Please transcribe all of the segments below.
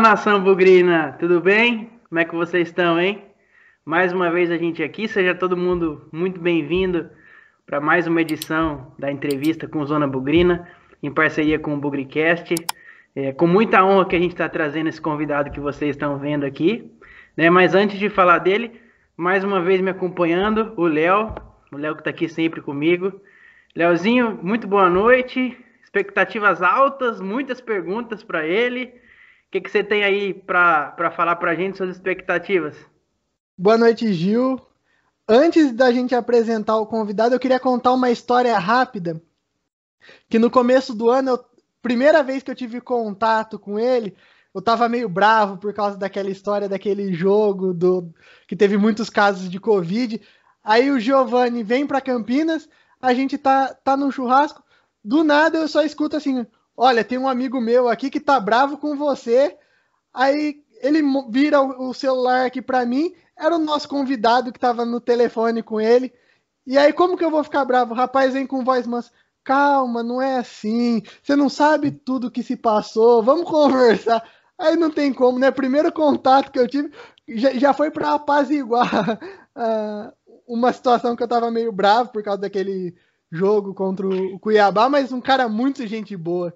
nação bugrina, tudo bem? Como é que vocês estão, hein? Mais uma vez a gente aqui, seja todo mundo muito bem-vindo para mais uma edição da entrevista com Zona Bugrina, em parceria com o Bugricast. É, com muita honra que a gente está trazendo esse convidado que vocês estão vendo aqui. Né? Mas antes de falar dele, mais uma vez me acompanhando, o Léo, o Léo que está aqui sempre comigo. Léozinho, muito boa noite. Expectativas altas, muitas perguntas para ele. O que, que você tem aí para falar para a gente suas expectativas? Boa noite, Gil. Antes da gente apresentar o convidado, eu queria contar uma história rápida. Que no começo do ano, eu, primeira vez que eu tive contato com ele, eu tava meio bravo por causa daquela história daquele jogo do que teve muitos casos de Covid. Aí o Giovanni vem para Campinas, a gente tá, tá no churrasco, do nada eu só escuto assim: olha, tem um amigo meu aqui que tá bravo com você. Aí ele vira o celular aqui para mim, era o nosso convidado que tava no telefone com ele. E aí, como que eu vou ficar bravo? O rapaz vem com voz mansa. Calma, não é assim. Você não sabe tudo que se passou. Vamos conversar. Aí não tem como, né? Primeiro contato que eu tive já, já foi para apaziguar uh, uma situação que eu tava meio bravo por causa daquele jogo contra o Cuiabá, mas um cara muito gente boa.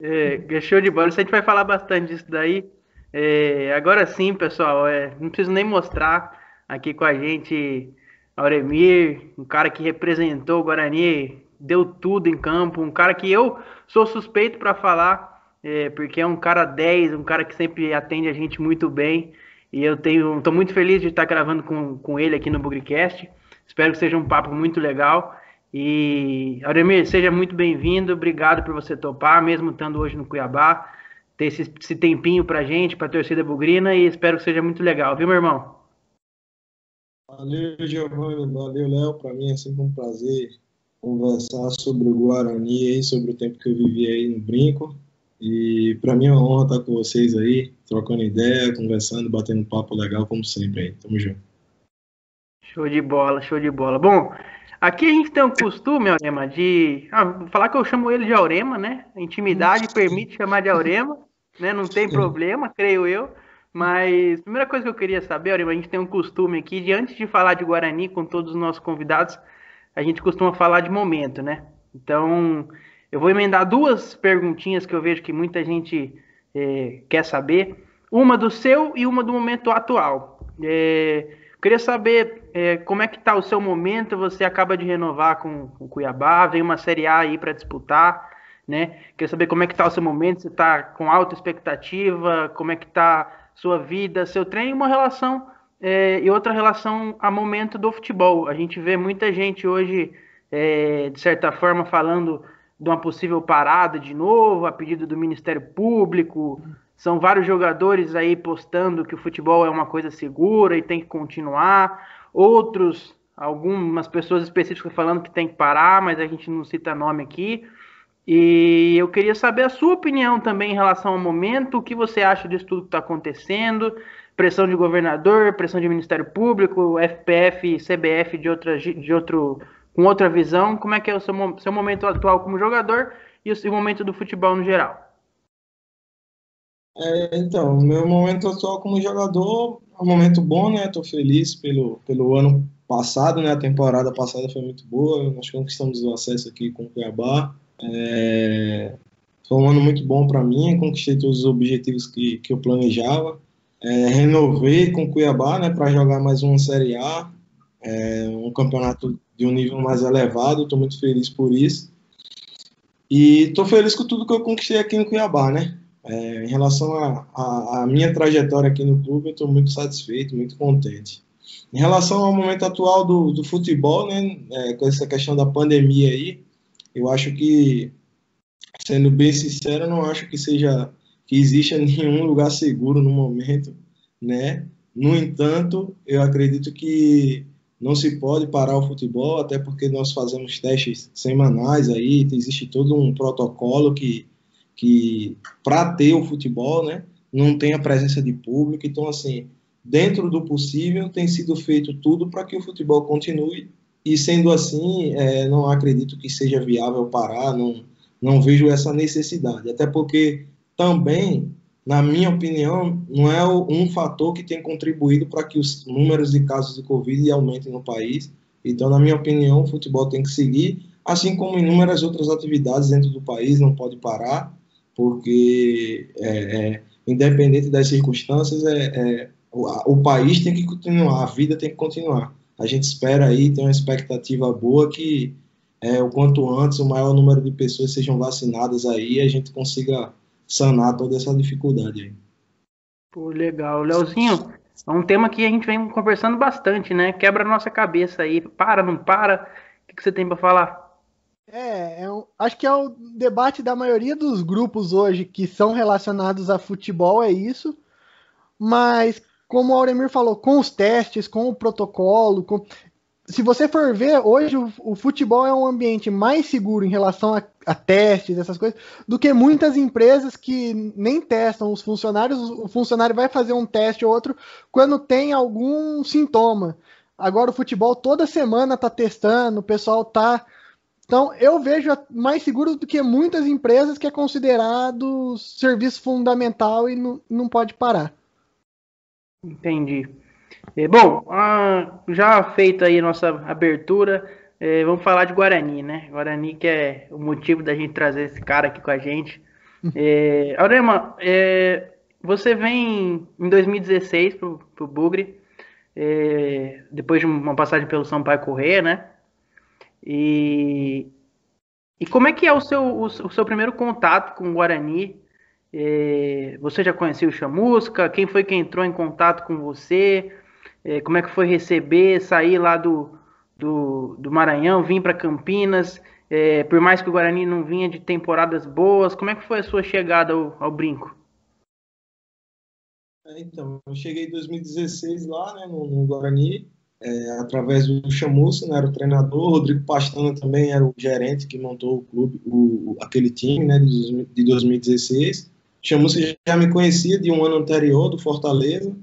É, é, show de bola. A gente vai falar bastante disso daí. É, agora sim, pessoal, é, não preciso nem mostrar aqui com a gente Auremir, um cara que representou o Guarani, deu tudo em campo, um cara que eu sou suspeito para falar, é, porque é um cara 10, um cara que sempre atende a gente muito bem. E eu tenho, estou muito feliz de estar gravando com, com ele aqui no Bugrecast. Espero que seja um papo muito legal. E, Auremir, seja muito bem-vindo. Obrigado por você topar, mesmo estando hoje no Cuiabá, ter esse, esse tempinho pra gente, pra torcida bugrina, e espero que seja muito legal, viu, meu irmão? Valeu, Giovanni. Valeu, Léo. Para mim é sempre um prazer conversar sobre o Guarani e sobre o tempo que eu vivi aí no Brinco. E para mim é uma honra estar com vocês aí, trocando ideia, conversando, batendo papo legal, como sempre aí. Tamo junto. Show de bola, show de bola. Bom, aqui a gente tem um costume, Aurema, de ah, falar que eu chamo ele de Aurema, né? A intimidade permite chamar de Aurema, né? Não tem problema, creio eu. Mas, primeira coisa que eu queria saber, Aurema, a gente tem um costume aqui de antes de falar de Guarani com todos os nossos convidados, a gente costuma falar de momento, né? Então, eu vou emendar duas perguntinhas que eu vejo que muita gente é, quer saber. Uma do seu e uma do momento atual. É, Queria saber é, como é que está o seu momento. Você acaba de renovar com, o Cuiabá, vem uma Série A aí para disputar, né? Queria saber como é que está o seu momento. Você está com alta expectativa? Como é que está sua vida, seu treino, uma relação é, e outra relação a momento do futebol. A gente vê muita gente hoje, é, de certa forma, falando de uma possível parada de novo, a pedido do Ministério Público. São vários jogadores aí postando que o futebol é uma coisa segura e tem que continuar. Outros, algumas pessoas específicas falando que tem que parar, mas a gente não cita nome aqui. E eu queria saber a sua opinião também em relação ao momento, o que você acha disso tudo que está acontecendo, pressão de governador, pressão de Ministério Público, FPF, CBF de outra, de outro, com outra visão, como é que é o seu, seu momento atual como jogador e o, o momento do futebol no geral? É, então, meu momento atual como jogador é um momento bom, né? Estou feliz pelo, pelo ano passado, né? A temporada passada foi muito boa. Nós conquistamos o acesso aqui com o Cuiabá. É, foi um ano muito bom para mim. Conquistei todos os objetivos que, que eu planejava. É, renovei com o Cuiabá, né? Para jogar mais uma Série A, é, um campeonato de um nível mais elevado. Estou muito feliz por isso. E estou feliz com tudo que eu conquistei aqui no Cuiabá, né? É, em relação à minha trajetória aqui no clube, eu estou muito satisfeito, muito contente. Em relação ao momento atual do, do futebol, né, é, com essa questão da pandemia aí, eu acho que, sendo bem sincero, não acho que seja que exista nenhum lugar seguro no momento, né? No entanto, eu acredito que não se pode parar o futebol, até porque nós fazemos testes semanais aí, existe todo um protocolo que que para ter o futebol, né, não tem a presença de público. Então, assim, dentro do possível, tem sido feito tudo para que o futebol continue. E sendo assim, é, não acredito que seja viável parar, não, não vejo essa necessidade. Até porque também na minha opinião, não é um fator que tem contribuído para que os números de casos de Covid aumentem no país. Então, na minha opinião, o futebol tem que seguir, assim como inúmeras outras atividades dentro do país, não pode parar, porque, é, é, independente das circunstâncias, é, é o, o, país tem que continuar, a vida tem que continuar. A gente espera aí, tem uma expectativa boa que é, o quanto antes o maior número de pessoas sejam vacinadas aí e a gente consiga sanar toda essa dificuldade aí. Pô, legal. Leozinho, é um tema que a gente vem conversando bastante, né? Quebra a nossa cabeça aí. Para, não para? O que, você tem para falar? É, é um, acho que é o debate da maioria dos grupos hoje que são relacionados a futebol, é isso. Mas, como o Auremir falou, com os testes, com o protocolo, com se você for ver, hoje o, o, futebol é um ambiente mais seguro em relação a, a, testes, essas coisas, do que muitas empresas que nem testam os funcionários. O funcionário vai fazer um teste ou outro quando tem algum sintoma. Agora o futebol toda semana está testando, o pessoal está. Então eu vejo mais seguro do que muitas empresas que é considerado serviço fundamental e não, não pode parar. Entendi. É, bom, ah, já feita aí nossa abertura, é, vamos falar de Guarani, né? Guarani que é o motivo da gente trazer esse cara aqui com a gente. É, Aurema, é, você vem em 2016 pro, pro Bugre, é, depois de uma passagem pelo São Paulo Correia, né? E, e como é que é o seu, o, seu primeiro contato com o Guarani? É, você já conhecia o Chamusca? Quem foi que entrou em contato com você? É, como é que foi receber, sair lá do, do, do Maranhão, vir para Campinas? É, por mais que o Guarani não vinha de temporadas boas, como é que foi a sua chegada ao, ao Brinco? É, então, eu cheguei em 2016 lá, né, no, no Guarani, é, através do Chamusca, né, era o treinador, Rodrigo Pastana também era o gerente que montou o clube, o, aquele time, né, de, de 2016. O Chamusca já me conhecia de um ano anterior, do Fortaleza,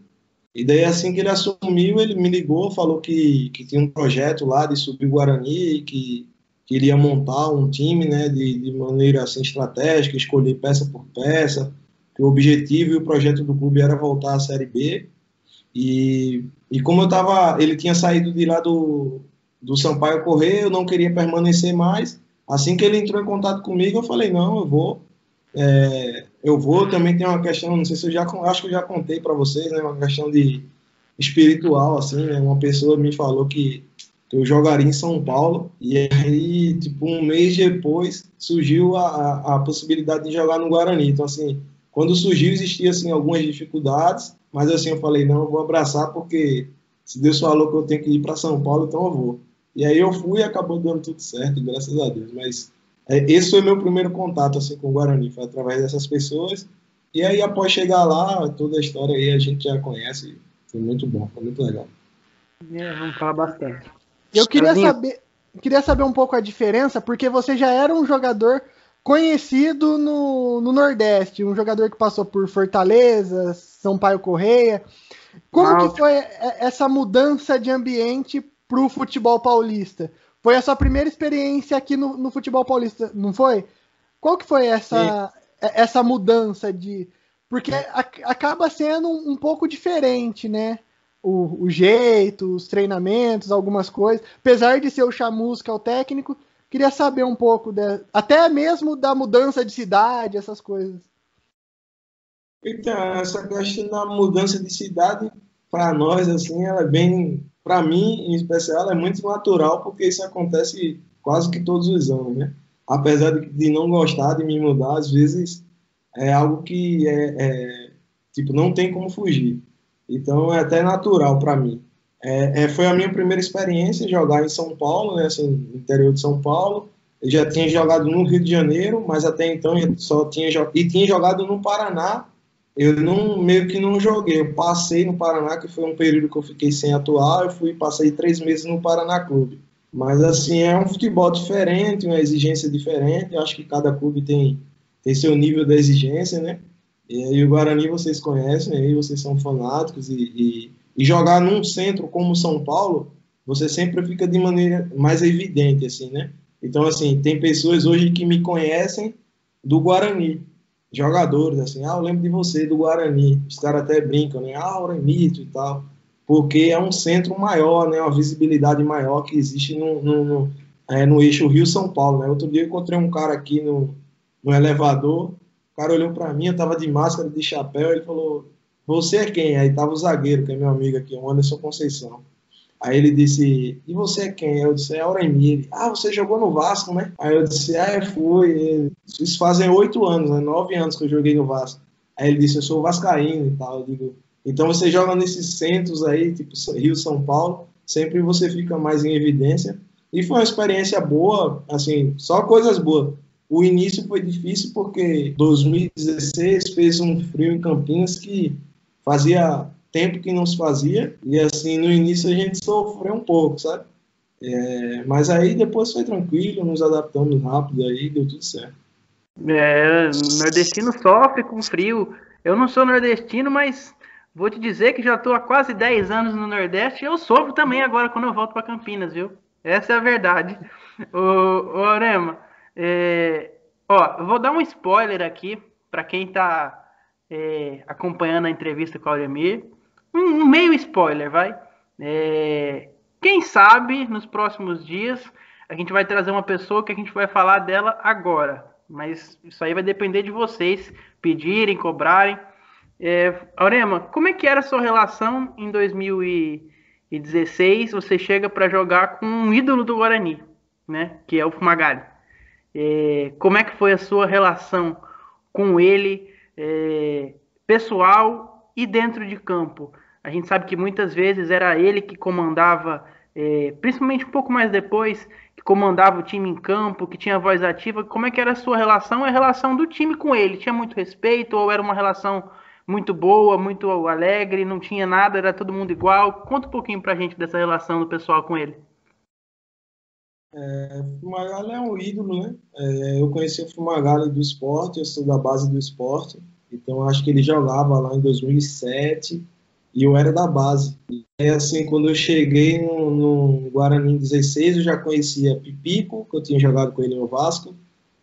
e daí, assim que ele assumiu, ele me ligou, falou que, que tinha um projeto lá de subir o Guarani, que queria montar um time né, de, de maneira assim, estratégica, escolher peça por peça, que o objetivo e o projeto do clube era voltar à Série B. E, e como eu estava, ele tinha saído de lá do, do Sampaio Correr, eu não queria permanecer mais. Assim que ele entrou em contato comigo, eu falei, não, eu vou. É, eu vou, também tem uma questão, não sei se eu já, acho que eu já contei para vocês, né, uma questão de espiritual, assim, né, uma pessoa me falou que, que eu jogaria em São Paulo, e aí, tipo, um mês depois, surgiu a, a possibilidade de jogar no Guarani, então, assim, quando surgiu, existia, assim, algumas dificuldades, mas, assim, eu falei, não, eu vou abraçar, porque se Deus falou que eu tenho que ir para São Paulo, então eu vou. E aí eu fui e acabou dando tudo certo, graças a Deus, mas é, esse foi meu primeiro contato assim com o Guarani, foi através dessas pessoas. E aí após chegar lá, toda a história aí a gente já conhece. Foi muito bom, foi muito legal. É, vamos falar bastante. Eu queria saber, queria saber um pouco a diferença, porque você já era um jogador conhecido no, no Nordeste, um jogador que passou por Fortaleza, São Paulo Correia. Como que foi essa mudança de ambiente para o futebol paulista? Foi a sua primeira experiência aqui no, no futebol paulista, não foi? Qual que foi essa, essa mudança de. Porque a, acaba sendo um, um, pouco diferente, né? O, o, jeito, os treinamentos, algumas coisas. Apesar de ser o Chamusca o técnico, queria saber um pouco, de, até mesmo da mudança de cidade, essas coisas. Então, essa questão da mudança de cidade, para nós, assim, ela é bem para mim, em especial, é muito natural, porque isso acontece quase que todos os anos, né? Apesar de, não gostar de me mudar, às vezes é algo que é, é tipo não tem como fugir. Então é até natural para mim. É, é, foi a minha primeira experiência jogar em São Paulo, né, assim, no interior de São Paulo. Eu já tinha jogado no Rio de Janeiro, mas até então eu só tinha e tinha jogado no Paraná eu não meio que não joguei. Eu passei no Paraná, que foi um período que eu fiquei sem atuar. Eu fui passei três meses no Paraná Clube. Mas assim é um futebol diferente, uma exigência diferente. Eu acho que cada clube tem tem seu nível de exigência, né? E aí o Guarani vocês conhecem, aí vocês são fanáticos e, e, e jogar num centro como São Paulo, você sempre fica de maneira mais evidente, assim, né? Então assim tem pessoas hoje que me conhecem do Guarani jogadores, assim, ah, eu lembro de você, do Guarani. Os caras até brincam, né? Ah, Mito e tal. Porque é um centro maior, né? Uma visibilidade maior que existe no, no, no, é, no eixo Rio-São Paulo, né? Outro dia eu encontrei um cara aqui no, no elevador, o cara olhou para mim, eu tava de máscara, de chapéu, ele falou, você é quem? Aí tava o zagueiro, que é meu amigo aqui, o Anderson Conceição. Aí ele disse, e você é quem? Eu disse, é Auremir. Ah, você jogou no Vasco, né? Aí eu disse, ah, fui. Isso fazem oito anos, né? Nove anos que eu joguei no Vasco. Aí ele disse, eu sou vascaíno e tal. Eu digo, então você joga nesses centros aí, tipo Rio, São Paulo, sempre você fica mais em evidência. E foi uma experiência boa, assim, só coisas boas. O início foi difícil porque 2016 fez um frio em Campinas que fazia tempo que não se fazia, e assim, no início a gente sofreu um pouco, sabe? É, mas aí depois foi tranquilo, nos adaptamos rápido aí, deu tudo certo. É, nordestino sofre com frio. Eu não sou nordestino, mas vou te dizer que já estou há quase 10 anos no Nordeste e eu sofro também agora quando eu volto para Campinas, viu? Essa é a verdade. Ô, Arema, é, ó, vou dar um spoiler aqui para quem está é, acompanhando a entrevista com o Auremir um, meio spoiler, vai. É, quem sabe nos próximos dias a gente vai trazer uma pessoa que a gente vai falar dela agora. Mas isso aí vai depender de vocês pedirem, cobrarem. É, Aurema, como é que era a sua relação em 2016? Você chega para jogar com um ídolo do Guarani, né? Que é o Fumagalli. É, como é que foi a sua relação com ele, é, pessoal e dentro de campo? A gente sabe que muitas vezes era ele que comandava, é, principalmente um pouco mais depois, que comandava o time em campo, que tinha voz ativa. Como é que era a sua relação e a relação do time com ele? Tinha muito respeito ou era uma relação muito boa, muito alegre, não tinha nada, era todo mundo igual? Conta um pouquinho pra gente dessa relação do pessoal com ele. É, Fumagalli é um ídolo, né? É, eu conheci o Fumagalli do esporte, eu sou da base do esporte, então acho que ele jogava lá em 2007 e eu era da base. E assim, quando eu cheguei no, no Guarani 16, eu já conhecia Pipico, que eu tinha jogado com ele no Vasco,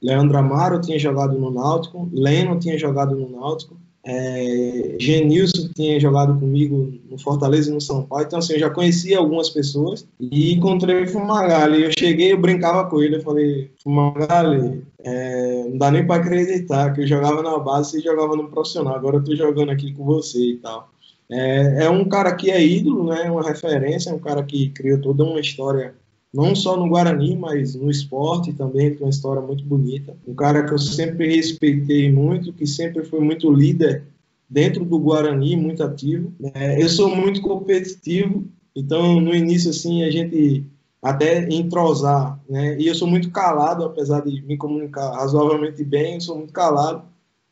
Leandro Amaro, tinha jogado no Náutico, Leno tinha jogado no Náutico, é, Genilson tinha jogado comigo no Fortaleza e no São Paulo, então assim, eu já conhecia algumas pessoas. E encontrei o Fumagalli, eu cheguei, eu brincava com ele, eu falei, Fumagalli, é, não dá nem para acreditar que eu jogava na base e jogava no profissional, agora eu tô jogando aqui com você e tal. É, é um cara que é ídolo, né? Uma referência, é um cara que criou toda uma história, não só no Guarani, mas no esporte também, tem uma história muito bonita. Um cara que eu sempre respeitei muito, que sempre foi muito líder dentro do Guarani, muito ativo. É, eu sou muito competitivo, então no início assim a gente até entrosar, né? E eu sou muito calado, apesar de me comunicar razoavelmente bem, eu sou muito calado.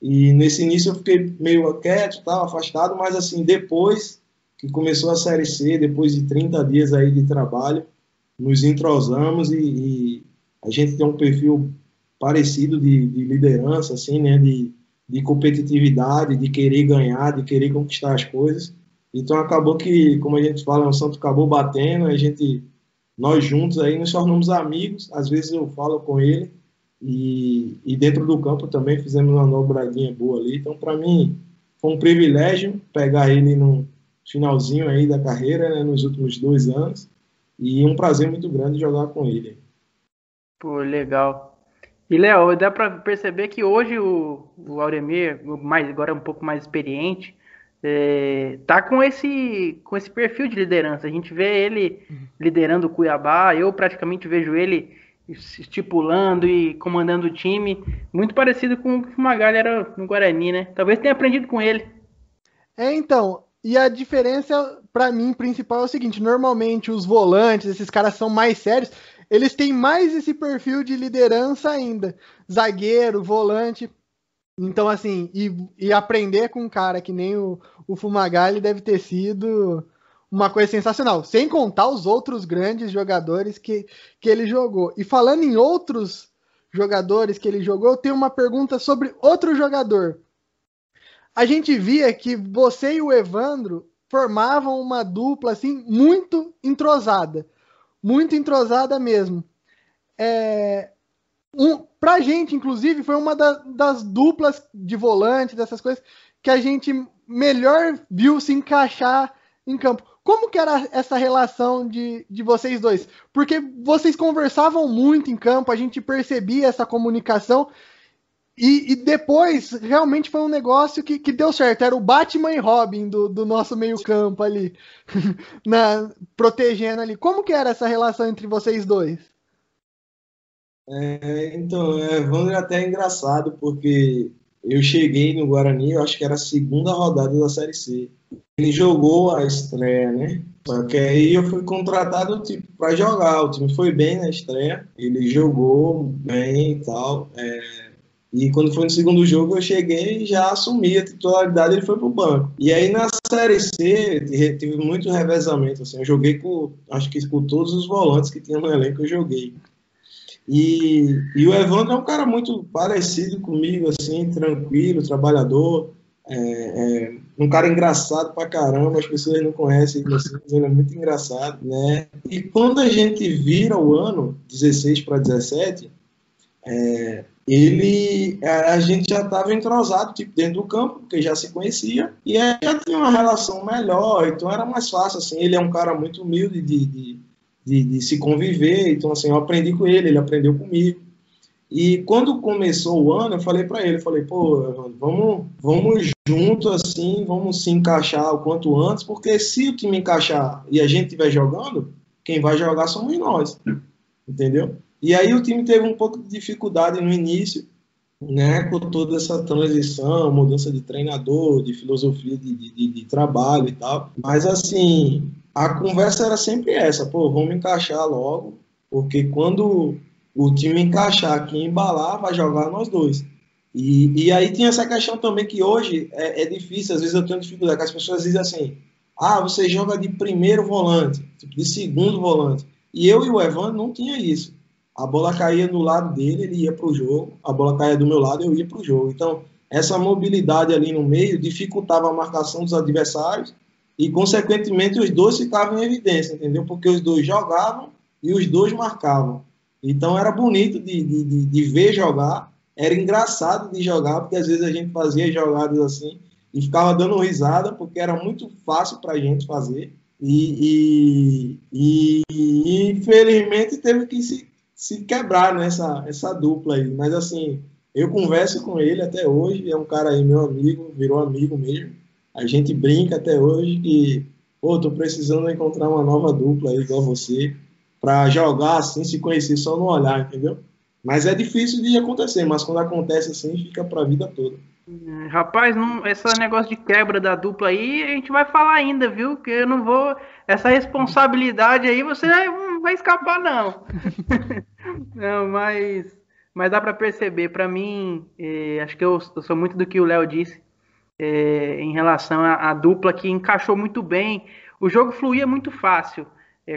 E nesse início eu fiquei meio quieto, tal, afastado, mas assim, depois que começou a Série C, depois de 30 dias aí de trabalho, nos entrosamos e, e a gente tem um perfil parecido de, de liderança, assim, né, de, de competitividade, de querer ganhar, de querer conquistar as coisas. Então acabou que, como a gente fala, o Santo acabou batendo, a gente, nós juntos aí nos tornamos amigos, às vezes eu falo com ele, e, e dentro do campo também fizemos uma dobradinha boa ali. Então, para mim, foi um privilégio pegar ele no finalzinho aí da carreira, né, nos últimos dois anos. E um prazer muito grande jogar com ele. Pô, legal. E, Léo, dá para perceber que hoje o, o Auremir, mais, agora um pouco mais experiente, é, tá com esse, com esse perfil de liderança. A gente vê ele uhum. liderando o Cuiabá, eu praticamente vejo ele estipulando e comandando o time, muito parecido com o que o Magalha era no Guarani, né? Talvez tenha aprendido com ele. É, então, e a diferença para mim principal é o seguinte, normalmente os volantes, esses caras são mais sérios, eles têm mais esse perfil de liderança ainda, zagueiro, volante, então assim, e, e aprender com um cara que nem o, o Fumagalli deve ter sido uma coisa sensacional. Sem contar os outros grandes jogadores que, que ele jogou. E falando em outros jogadores que ele jogou, eu tenho uma pergunta sobre outro jogador. A gente via que você e o Evandro formavam uma dupla assim muito entrosada, muito entrosada mesmo. É... um, pra gente, inclusive, foi uma da, das duplas de volante, dessas coisas, que a gente melhor viu se encaixar em campo. Como que era essa relação de, de vocês dois? Porque vocês conversavam muito em campo, a gente percebia essa comunicação, e, e, depois, realmente foi um negócio que, que deu certo. Era o Batman e Robin do, do nosso meio-campo ali, na, protegendo ali. Como que era essa relação entre vocês dois? É, então, é, Evandro é até engraçado, porque eu cheguei no Guarani, eu acho que era a segunda rodada da Série C. Ele jogou a estreia, né? Só que aí eu fui contratado tipo, para jogar. O time foi bem na estreia, ele jogou bem e tal. É, e quando foi no segundo jogo, eu cheguei e já assumi a titularidade, ele foi pro banco. E aí na Série C, tive muito revezamento, assim, eu joguei com, acho que com todos os volantes que tinha no elenco, eu joguei. E, e o Evandro é um cara muito parecido comigo, assim, tranquilo, trabalhador, é, é, um cara engraçado pra caramba, as pessoas não conhecem ele, assim, ele é muito engraçado, né? E quando a gente vira o ano, 16 para 17, é, ele a gente já estava entrosado tipo dentro do campo porque já se conhecia e aí já tinha uma relação melhor então era mais fácil assim ele é um cara muito humilde de, de, de, de se conviver então assim eu aprendi com ele ele aprendeu comigo e quando começou o ano eu falei para ele eu falei pô vamos vamos junto assim vamos se encaixar o quanto antes porque se o time encaixar e a gente estiver jogando quem vai jogar somos nós entendeu e aí o time teve um pouco de dificuldade no início, né, com toda essa transição, mudança de treinador, de filosofia de, de, de, trabalho e tal. Mas assim, a conversa era sempre essa, pô, vamos encaixar logo, porque quando o time encaixar e embalar, vai jogar nós dois. E, e aí tinha essa questão também que hoje é, é difícil, às vezes eu tenho dificuldade, que as pessoas dizem assim, ah, você joga de primeiro volante, tipo, de segundo volante. E eu e o Evan não tinha isso a bola caía do lado dele, ele ia para o jogo, a bola caía do meu lado, eu ia para o jogo. Então, essa mobilidade ali no meio dificultava a marcação dos adversários e, consequentemente, os dois ficavam em evidência, entendeu? Porque os dois jogavam e os dois marcavam. Então, era bonito de, de, de ver jogar, era engraçado de jogar, porque às vezes a gente fazia jogadas assim e ficava dando risada, porque era muito fácil para a gente fazer. E, e, e, infelizmente teve que se se quebrar nessa essa dupla aí. Mas assim, eu converso com ele até hoje, é um cara aí meu amigo, virou amigo mesmo. A gente brinca até hoje que, pô, tô precisando encontrar uma nova dupla aí igual você, para jogar assim, se conhecer só no olhar, entendeu? Mas é difícil de acontecer, mas quando acontece assim, fica para a vida toda. É, rapaz, não, esse negócio de quebra da dupla aí, a gente vai falar ainda, viu? Que eu não vou. Essa responsabilidade aí você não vai escapar, não. Não, mas, mas dá para perceber. Para mim, é, acho que eu, eu, sou muito do que o Léo disse é, em relação à, à, dupla que encaixou muito bem. O jogo fluía muito fácil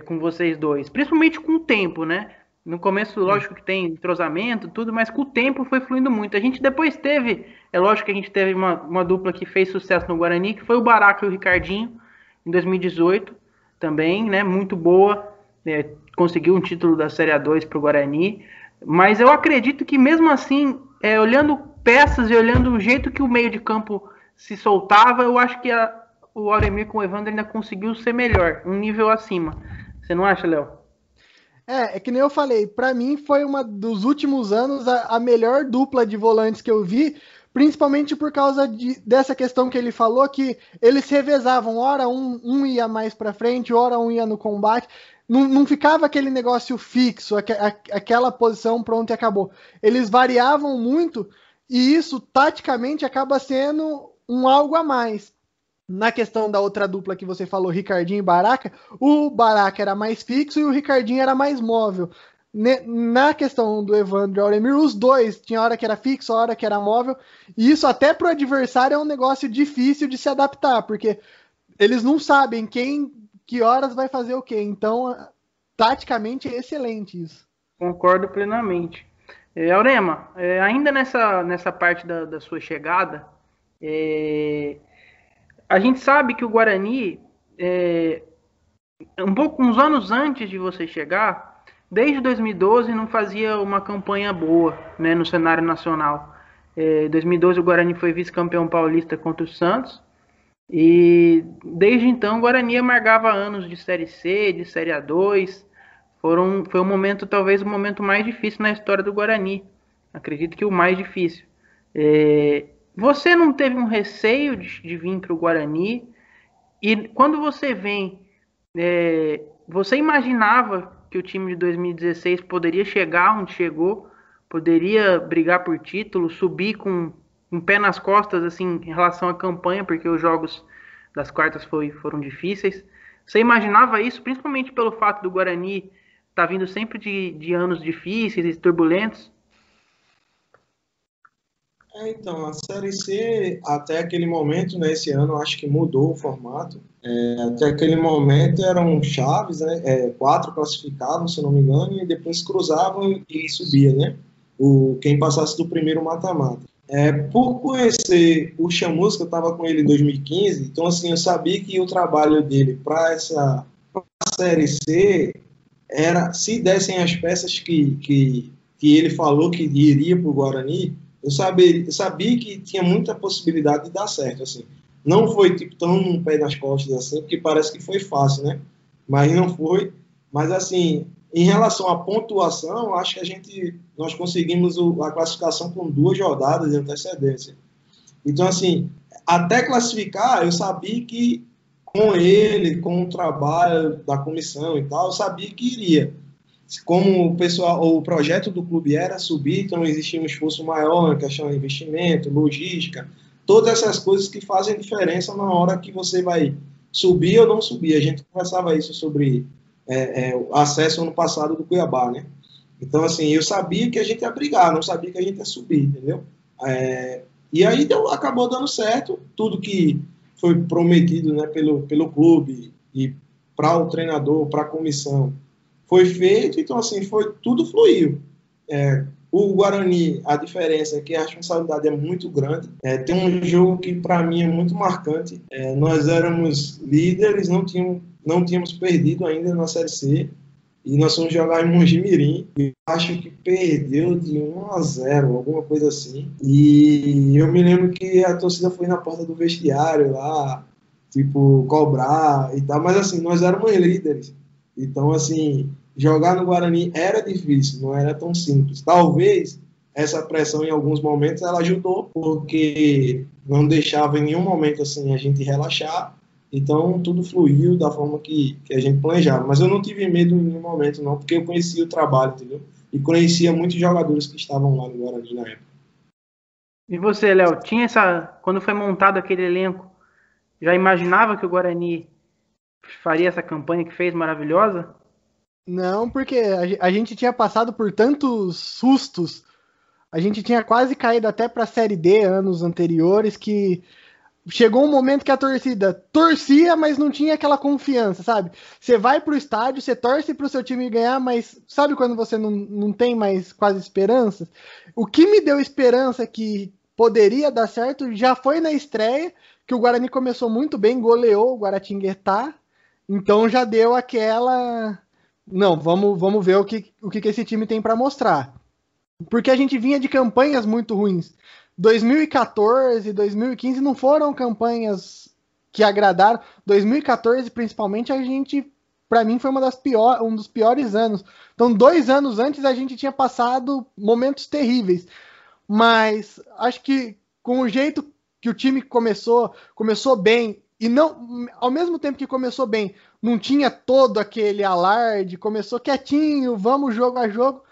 com vocês dois, principalmente com o tempo, né? No começo, lógico que tem entrosamento, tudo, mas com o tempo foi fluindo muito. A gente depois teve, é lógico que a gente teve uma, uma dupla que fez sucesso no Guarani, que foi o Baraca e o Ricardinho, em 2018, também, né? Muito boa. É, conseguiu um título da Série A2 para o Guarani, mas eu acredito que mesmo assim, é, olhando peças e olhando o jeito que o meio de campo se soltava, eu acho que a, o Auremir com o Evandro ainda conseguiu ser melhor, um nível acima. Você não acha, Léo? É, é que nem eu falei, para mim foi uma dos últimos anos a, a, melhor dupla de volantes que eu vi, principalmente por causa de, dessa questão que ele falou, que eles se revezavam, hora um, um ia mais para frente, hora um ia no combate não, não ficava aquele negócio fixo, aqu aquela posição pronto e acabou. Eles variavam muito e isso taticamente acaba sendo um algo a mais. Na questão da outra dupla que você falou, Ricardinho e Baraca, o Baraca era mais fixo e o Ricardinho era mais móvel. Na questão do Evandro e Auremir, os dois, tinha hora que era fixo, hora que era móvel, e isso até para o adversário é um negócio difícil de se adaptar, porque eles não sabem quem que horas vai fazer o quê. Então, taticamente é excelente isso. Concordo plenamente. É, Aurema, é, ainda nessa, nessa parte da, da sua chegada, é, a gente sabe que o Guarani, é, um pouco uns anos antes de você chegar, desde 2012 não fazia uma campanha boa né, no cenário nacional. Em é, 2012 o Guarani foi vice-campeão paulista contra o Santos. E desde então o Guarani amargava anos de Série C, de Série A2. Foram, foi um momento, talvez o momento mais difícil na história do Guarani. Acredito que o mais difícil. É, você não teve um receio de, de vir para o Guarani? E quando você vem, é, você imaginava que o time de 2016 poderia chegar onde chegou, poderia brigar por título, subir com um pé nas costas assim em relação à campanha, porque os jogos das quartas foi, foram difíceis. Você imaginava isso, principalmente pelo fato do Guarani estar tá vindo sempre de, de anos difíceis e turbulentos? É, então, a Série C, até aquele momento, né, esse ano, acho que mudou o formato. É, até aquele momento eram chaves, né, é, quatro classificavam, se não me engano, e depois cruzavam e subia, né? O, quem passasse do primeiro mata-mata. É, por conhecer o Chamusca, eu estava com ele em 2015, então assim, eu sabia que o trabalho dele para essa pra Série C era, se dessem as peças que, que, que ele falou que iria para o Guarani, eu sabia, eu sabia que tinha muita possibilidade de dar certo, assim. Não foi tipo tão num pé nas costas assim, porque parece que foi fácil, né? Mas não foi. Mas assim, em relação à pontuação, acho que a gente nós conseguimos a classificação com duas rodadas de antecedência. Então assim, até classificar, eu sabia que com ele, com o trabalho da comissão e tal, eu sabia que iria como o pessoal, o projeto do clube era subir, então existia um esforço maior na questão de investimento, logística, todas essas coisas que fazem diferença na hora que você vai subir ou não subir. A gente conversava isso sobre é, é, o acesso ano passado do Cuiabá, né? Então, assim, eu sabia que a gente ia brigar, não sabia que a gente ia subir, entendeu? É, e aí deu, acabou dando certo, tudo que foi prometido né, pelo, pelo clube e para o treinador, para a comissão, foi feito, então assim, foi tudo fluiu. É, o Guarani, a diferença é que a responsabilidade é muito grande. É, tem um jogo que para mim é muito marcante. É, nós éramos líderes, não tínhamos, não tínhamos perdido ainda na Série C. E nós fomos jogar em Mongimirim. E acho que perdeu de 1 a 0, alguma coisa assim. E eu me lembro que a torcida foi na porta do vestiário lá, tipo, cobrar e tal. Mas assim, nós éramos líderes. Então, assim, jogar no Guarani era difícil, não era tão simples. Talvez essa pressão em alguns momentos ela ajudou, porque não deixava em nenhum momento assim a gente relaxar. Então tudo fluiu da forma que, que a gente planejava. Mas eu não tive medo em nenhum momento, não, porque eu conhecia o trabalho, entendeu? E conhecia muitos jogadores que estavam lá no Guarani na época. E você, Léo, tinha essa. Quando foi montado aquele elenco, já imaginava que o Guarani faria essa campanha que fez maravilhosa? Não, porque a gente tinha passado por tantos sustos, a gente tinha quase caído até para a Série D anos anteriores, que chegou um momento que a torcida torcia, mas não tinha aquela confiança, sabe? Você vai para o estádio, você torce para o seu time ganhar, mas sabe quando você não, não tem mais quase esperança? O que me deu esperança que poderia dar certo já foi na estreia, que o Guarani começou muito bem, goleou o Guaratinguetá, então já deu aquela não, vamos, vamos ver o que, o que esse time tem para mostrar. Porque a gente vinha de campanhas muito ruins. 2014, 2015 não foram campanhas que agradaram. 2014, principalmente, a gente, para mim, foi uma das pior, um dos piores anos. Então, dois anos antes, a gente tinha passado momentos terríveis. Mas acho que com o jeito que o time começou, começou bem e não, ao mesmo tempo que começou bem, não tinha todo aquele alarde, começou quietinho, vamos jogo a jogo.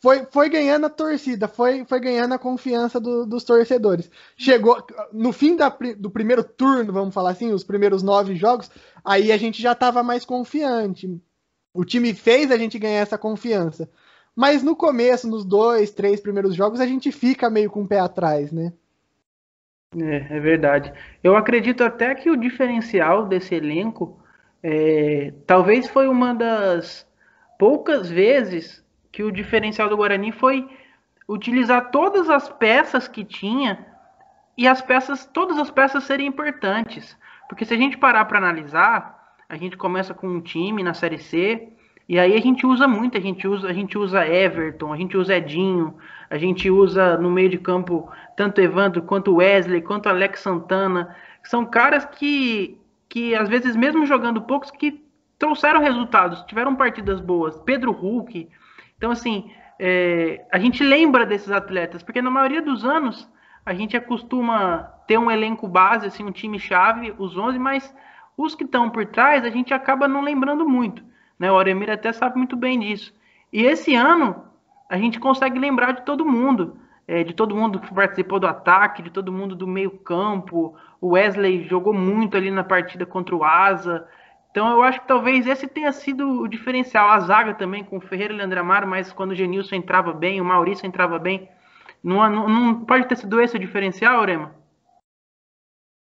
Foi, foi ganhando a torcida, foi, foi ganhando a confiança do, dos torcedores. Chegou no fim da, do primeiro turno, vamos falar assim, os primeiros nove jogos, aí a gente já estava mais confiante. O time fez a gente ganhar essa confiança. Mas no começo, nos dois, três primeiros jogos, a gente fica meio com o pé atrás, né? É, é verdade. Eu acredito até que o diferencial desse elenco é, talvez foi uma das poucas vezes que o diferencial do Guarani foi utilizar todas as peças que tinha e as peças, todas as peças serem importantes. Porque se a gente parar para analisar, a gente começa com um time na Série C, E aí a gente usa muito, a gente usa, a gente usa Everton, a gente usa Edinho, a gente usa no meio de campo tanto Evandro quanto Wesley, quanto Alex Santana. São caras que, que às vezes, mesmo jogando poucos, que trouxeram resultados, tiveram partidas boas. Pedro Hulk. Então, assim, é, a gente lembra desses atletas, porque na maioria dos anos a gente acostuma ter um elenco base, assim, um time chave, os 11, mas os que estão por trás a gente acaba não lembrando muito. Né? O Auremir até sabe muito bem disso. E esse ano a gente consegue lembrar de todo mundo. É, de todo mundo que participou do ataque, de todo mundo do meio campo. O Wesley jogou muito ali na partida contra o Asa. Então eu acho que talvez esse tenha sido o diferencial. A zaga também com o Ferreira e Leandro Amaro, mas quando o Genilson entrava bem, o Maurício entrava bem. Não, não, não pode ter sido esse o diferencial, Orema?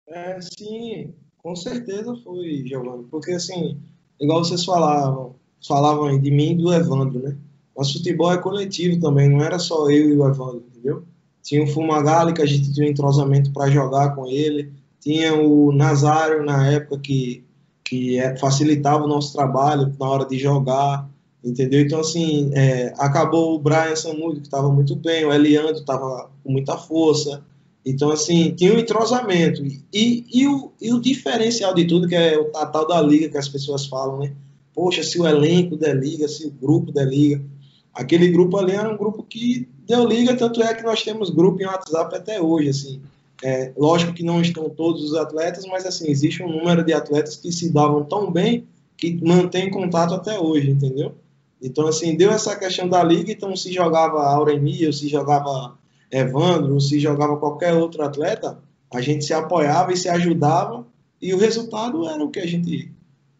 É, sim, com certeza foi, Giovanni. Porque assim, igual vocês falavam, falavam de mim e do Evandro, né? Mas futebol é coletivo também, não era só eu e o Evandro, entendeu? Tinha o Fumagalli, que a gente tinha um entrosamento para jogar com ele. Tinha o Nazário, na época, que, que é, facilitava o nosso trabalho na hora de jogar, entendeu? Então, assim, é, acabou o Brian Samudio, que estava muito bem, o Eliandro estava com muita força. Então, assim, tinha um entrosamento. E, e, o, e o diferencial de tudo, que é o tal da liga que as pessoas falam, né? Poxa, se o elenco der liga, se o grupo der liga. Aquele grupo ali era um grupo que deu liga, tanto é que nós temos grupo em WhatsApp até hoje, assim. É, lógico que não estão todos os atletas, mas assim, existe um número de atletas que se davam tão bem que mantém contato até hoje, entendeu? Então, assim, deu essa questão da liga, então se jogava Auremir, ou se jogava Evandro, se jogava qualquer outro atleta, a gente se apoiava e se ajudava, e o resultado era o que a gente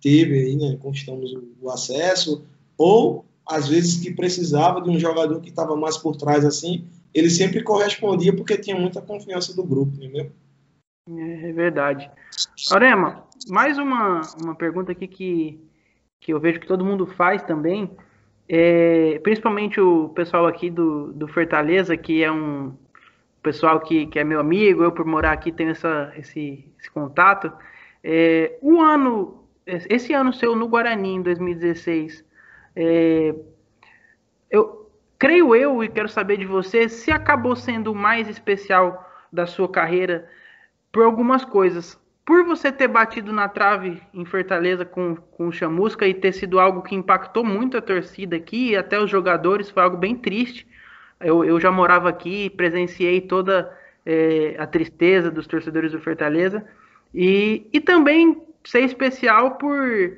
teve aí, né? Conquistamos o acesso, ou às vezes que precisava de um jogador que estava mais por trás assim, ele sempre correspondia porque tinha muita confiança do grupo, entendeu? É, é verdade. Aurema, mais uma, uma pergunta aqui que, que eu vejo que todo mundo faz também, é, principalmente o pessoal aqui do, do Fortaleza, que é um pessoal que, que é meu amigo, eu por morar aqui tenho essa, esse, esse contato. É, o ano, esse ano seu no Guarani, em 2016, é, eu creio eu e quero saber de você se acabou sendo o mais especial da sua carreira por algumas coisas. Por você ter batido na trave em Fortaleza com, com o Chamusca e ter sido algo que impactou muito a torcida aqui e até os jogadores, foi algo bem triste. Eu, eu já morava aqui, presenciei toda é, a tristeza dos torcedores do Fortaleza. E, e também ser especial por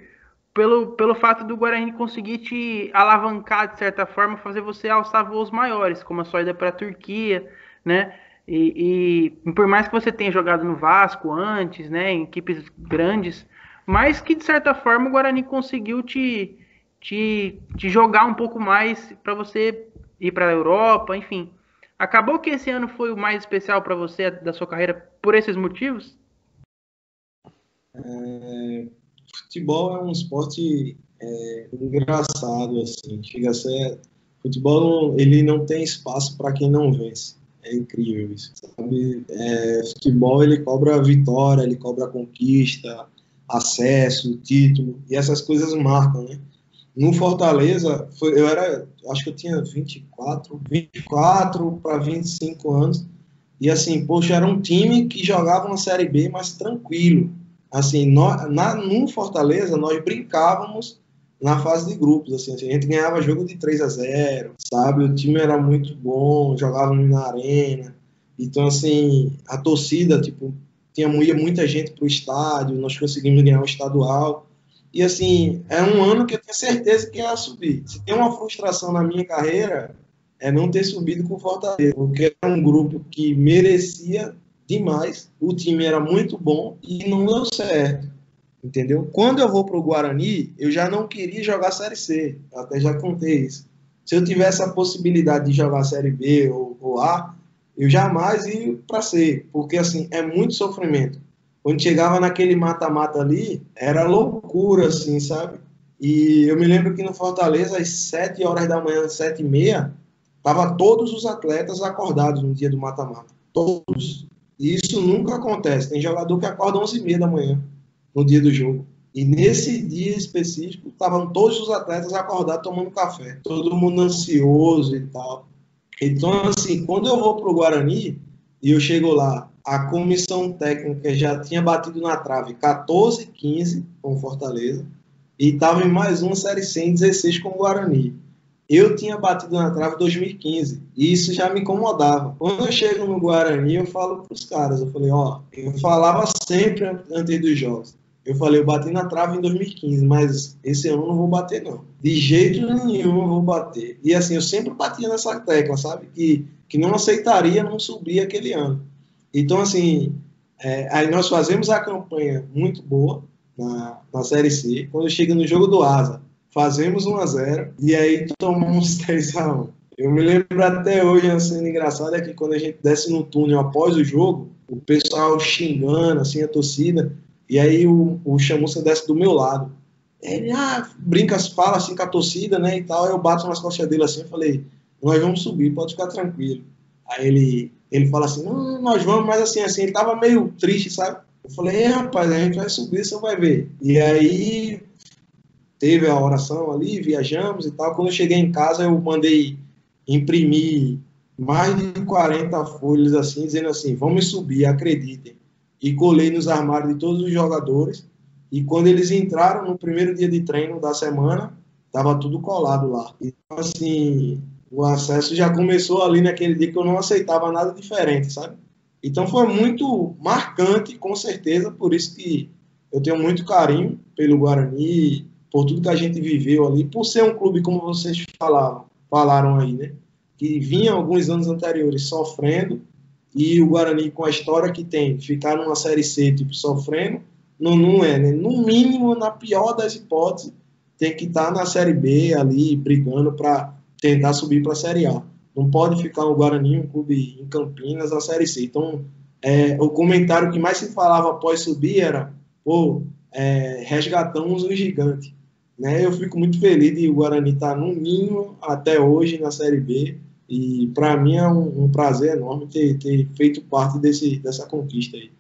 pelo, pelo fato do Guarani conseguir te alavancar de certa forma, fazer você alçar voos maiores, como a sua ida para a Turquia, né? E, e, por mais que você tenha jogado no Vasco antes, né, em equipes grandes, mas que de certa forma o Guarani conseguiu te, te, te jogar um pouco mais para você ir para a Europa, enfim. Acabou que esse ano foi o mais especial para você da sua carreira por esses motivos? É, futebol é um esporte é, engraçado, assim, chega a ser... Futebol, ele não tem espaço para quem não vence. É incrível isso, sabe? É, futebol, ele cobra vitória, ele cobra conquista, acesso, título, e essas coisas marcam, né? No Fortaleza, foi, eu era, acho que eu tinha 24, 24 para 25 anos, e assim, poxa, era um time que jogava na Série B, mas tranquilo, assim, na, no Fortaleza, nós brincávamos na fase de grupos, assim, assim, a gente ganhava jogo de 3 a 0 sabe, o time era muito bom, jogávamos na arena, então, assim, a torcida, tipo, tinha ia muita gente pro estádio, nós conseguimos ganhar o estadual, e, assim, é um ano que eu tenho certeza que ia subir. Se tem uma frustração na minha carreira, é não ter subido com o Fortaleza, porque era um grupo que merecia demais, o time era muito bom e não deu certo. Entendeu? Quando eu vou para o Guarani, eu já não queria jogar Série C. Eu até já contei isso. Se eu tivesse a possibilidade de jogar Série B ou, ou A, eu jamais ia para C, porque assim é muito sofrimento. Quando chegava naquele mata-mata ali, era loucura, assim, sabe? E eu me lembro que no Fortaleza, às 7 horas da manhã, 7 e meia, tava todos os atletas acordados no dia do mata-mata. Todos. E isso nunca acontece. Tem jogador que acorda 11 e meia da manhã, no dia do jogo. E nesse dia específico, estavam todos os atletas acordados tomando café. Todo mundo ansioso e tal. Então, assim, quando eu vou para o Guarani e eu chego lá, a comissão técnica já tinha batido na trave 14, 15 com Fortaleza e estava em mais uma Série C em 16 com o Guarani. Eu tinha batido na trave em 2015 e isso já me incomodava. Quando eu chego no Guarani, eu falo para os caras, eu falei, ó, eu falava sempre antes dos jogos. Eu falei, eu bati na trave em 2015, mas esse ano não vou bater, não. De jeito nenhum eu vou bater. E assim, eu sempre batia nessa tecla, sabe? Que, que não aceitaria não subir aquele ano. Então, assim, é, aí nós fazemos a campanha muito boa na, na Série C. Quando chega no jogo do Asa, fazemos 1 a 0 e aí tomamos 3 a 1 Eu me lembro até hoje, uma cena engraçada é que quando a gente desce no túnel após o jogo, o pessoal xingando, assim, a torcida, e aí o, o Chamusca desce do meu lado. Ele, ah, brinca, fala assim com a torcida, né, e tal, eu bato nas costas dele assim, falei, nós vamos subir, pode ficar tranquilo. Aí ele, ele fala assim, não, nós vamos, mas assim, assim, ele tava meio triste, sabe? Eu falei, rapaz, a gente vai subir, você vai ver. E aí teve a oração ali, viajamos e tal. Quando eu cheguei em casa, eu mandei imprimir mais de 40 folhas assim, dizendo assim, vamos subir, acreditem. E colei nos armários de todos os jogadores. E quando eles entraram no primeiro dia de treino da semana, tava tudo colado lá. Então, assim, o acesso já começou ali naquele dia que eu não aceitava nada diferente, sabe? Então foi muito marcante, com certeza, por isso que eu tenho muito carinho pelo Guarani, por tudo que a gente viveu ali, por ser um clube, como vocês falavam, falaram aí, né? Que vinha alguns anos anteriores sofrendo, e o Guarani, com a história que tem, ficar numa Série C, tipo, sofrendo, não, não é, né? No mínimo, na pior das hipóteses, tem que estar tá na Série B ali, brigando para tentar subir para a Série A. Não pode ficar o Guarani, um clube em Campinas, na Série C. Então, é, o comentário que mais se falava após subir era, pô, é, resgatamos o gigante. Né? Eu fico muito feliz de o Guarani estar tá no ninho até hoje na Série B. E para mim é um, um, prazer enorme ter, ter feito parte desse, dessa conquista aí.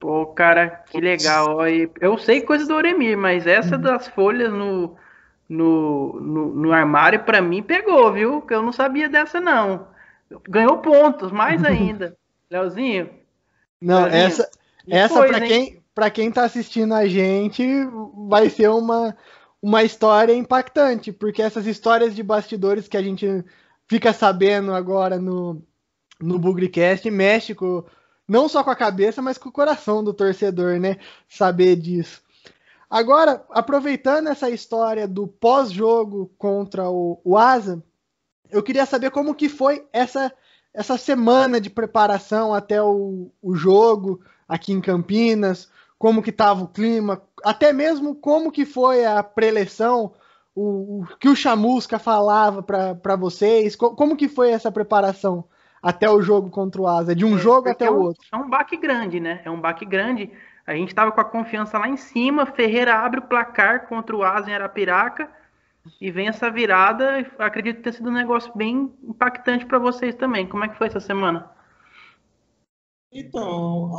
Pô, cara, que legal. Eu sei coisas do Oremir, mas essa uhum. das folhas no, no, no, no armário, para mim, pegou, viu? Que eu não sabia dessa, não. Ganhou pontos, mais ainda. Leozinho? Não, Leozinho, essa, essa para quem, pra quem tá assistindo a gente, vai ser uma, uma história impactante, porque essas histórias de bastidores que a gente fica sabendo agora no, no Bugrecast, México, não só com a cabeça, mas com o coração do torcedor, né? Saber disso. Agora, aproveitando essa história do pós-jogo contra o, o Asa, eu queria saber como que foi essa, essa semana de preparação até o, o jogo aqui em Campinas, como que estava o clima, até mesmo como que foi a preleção, o, o que o Chamusca falava para vocês, co, como que foi essa preparação até o jogo contra o Asa, de um é, jogo até é o outro? É um baque grande, né? É um baque grande. A gente estava com a confiança lá em cima, Ferreira abre o placar contra o Asa em Arapiraca e vem essa virada. Acredito ter sido um negócio bem impactante para vocês também. Como é que foi essa semana? Então,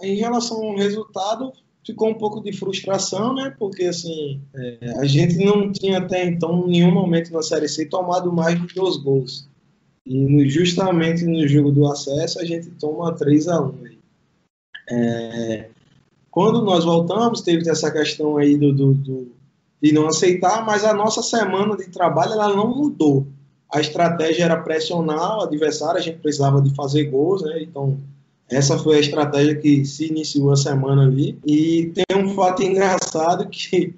em relação ao resultado, ficou um pouco de frustração, né? Porque assim, é, a gente não tinha até então, nenhum momento na Série C, tomado mais de dois gols. E justamente no jogo do acesso, a gente toma 3 a 1 é, Quando nós voltamos, teve essa questão aí do, do, do, de não aceitar, mas a nossa semana de trabalho ela não mudou. A estratégia era pressionar o adversário, a gente precisava de fazer gols, né? Então, essa foi a estratégia que se iniciou a semana ali. E tem um fato engraçado que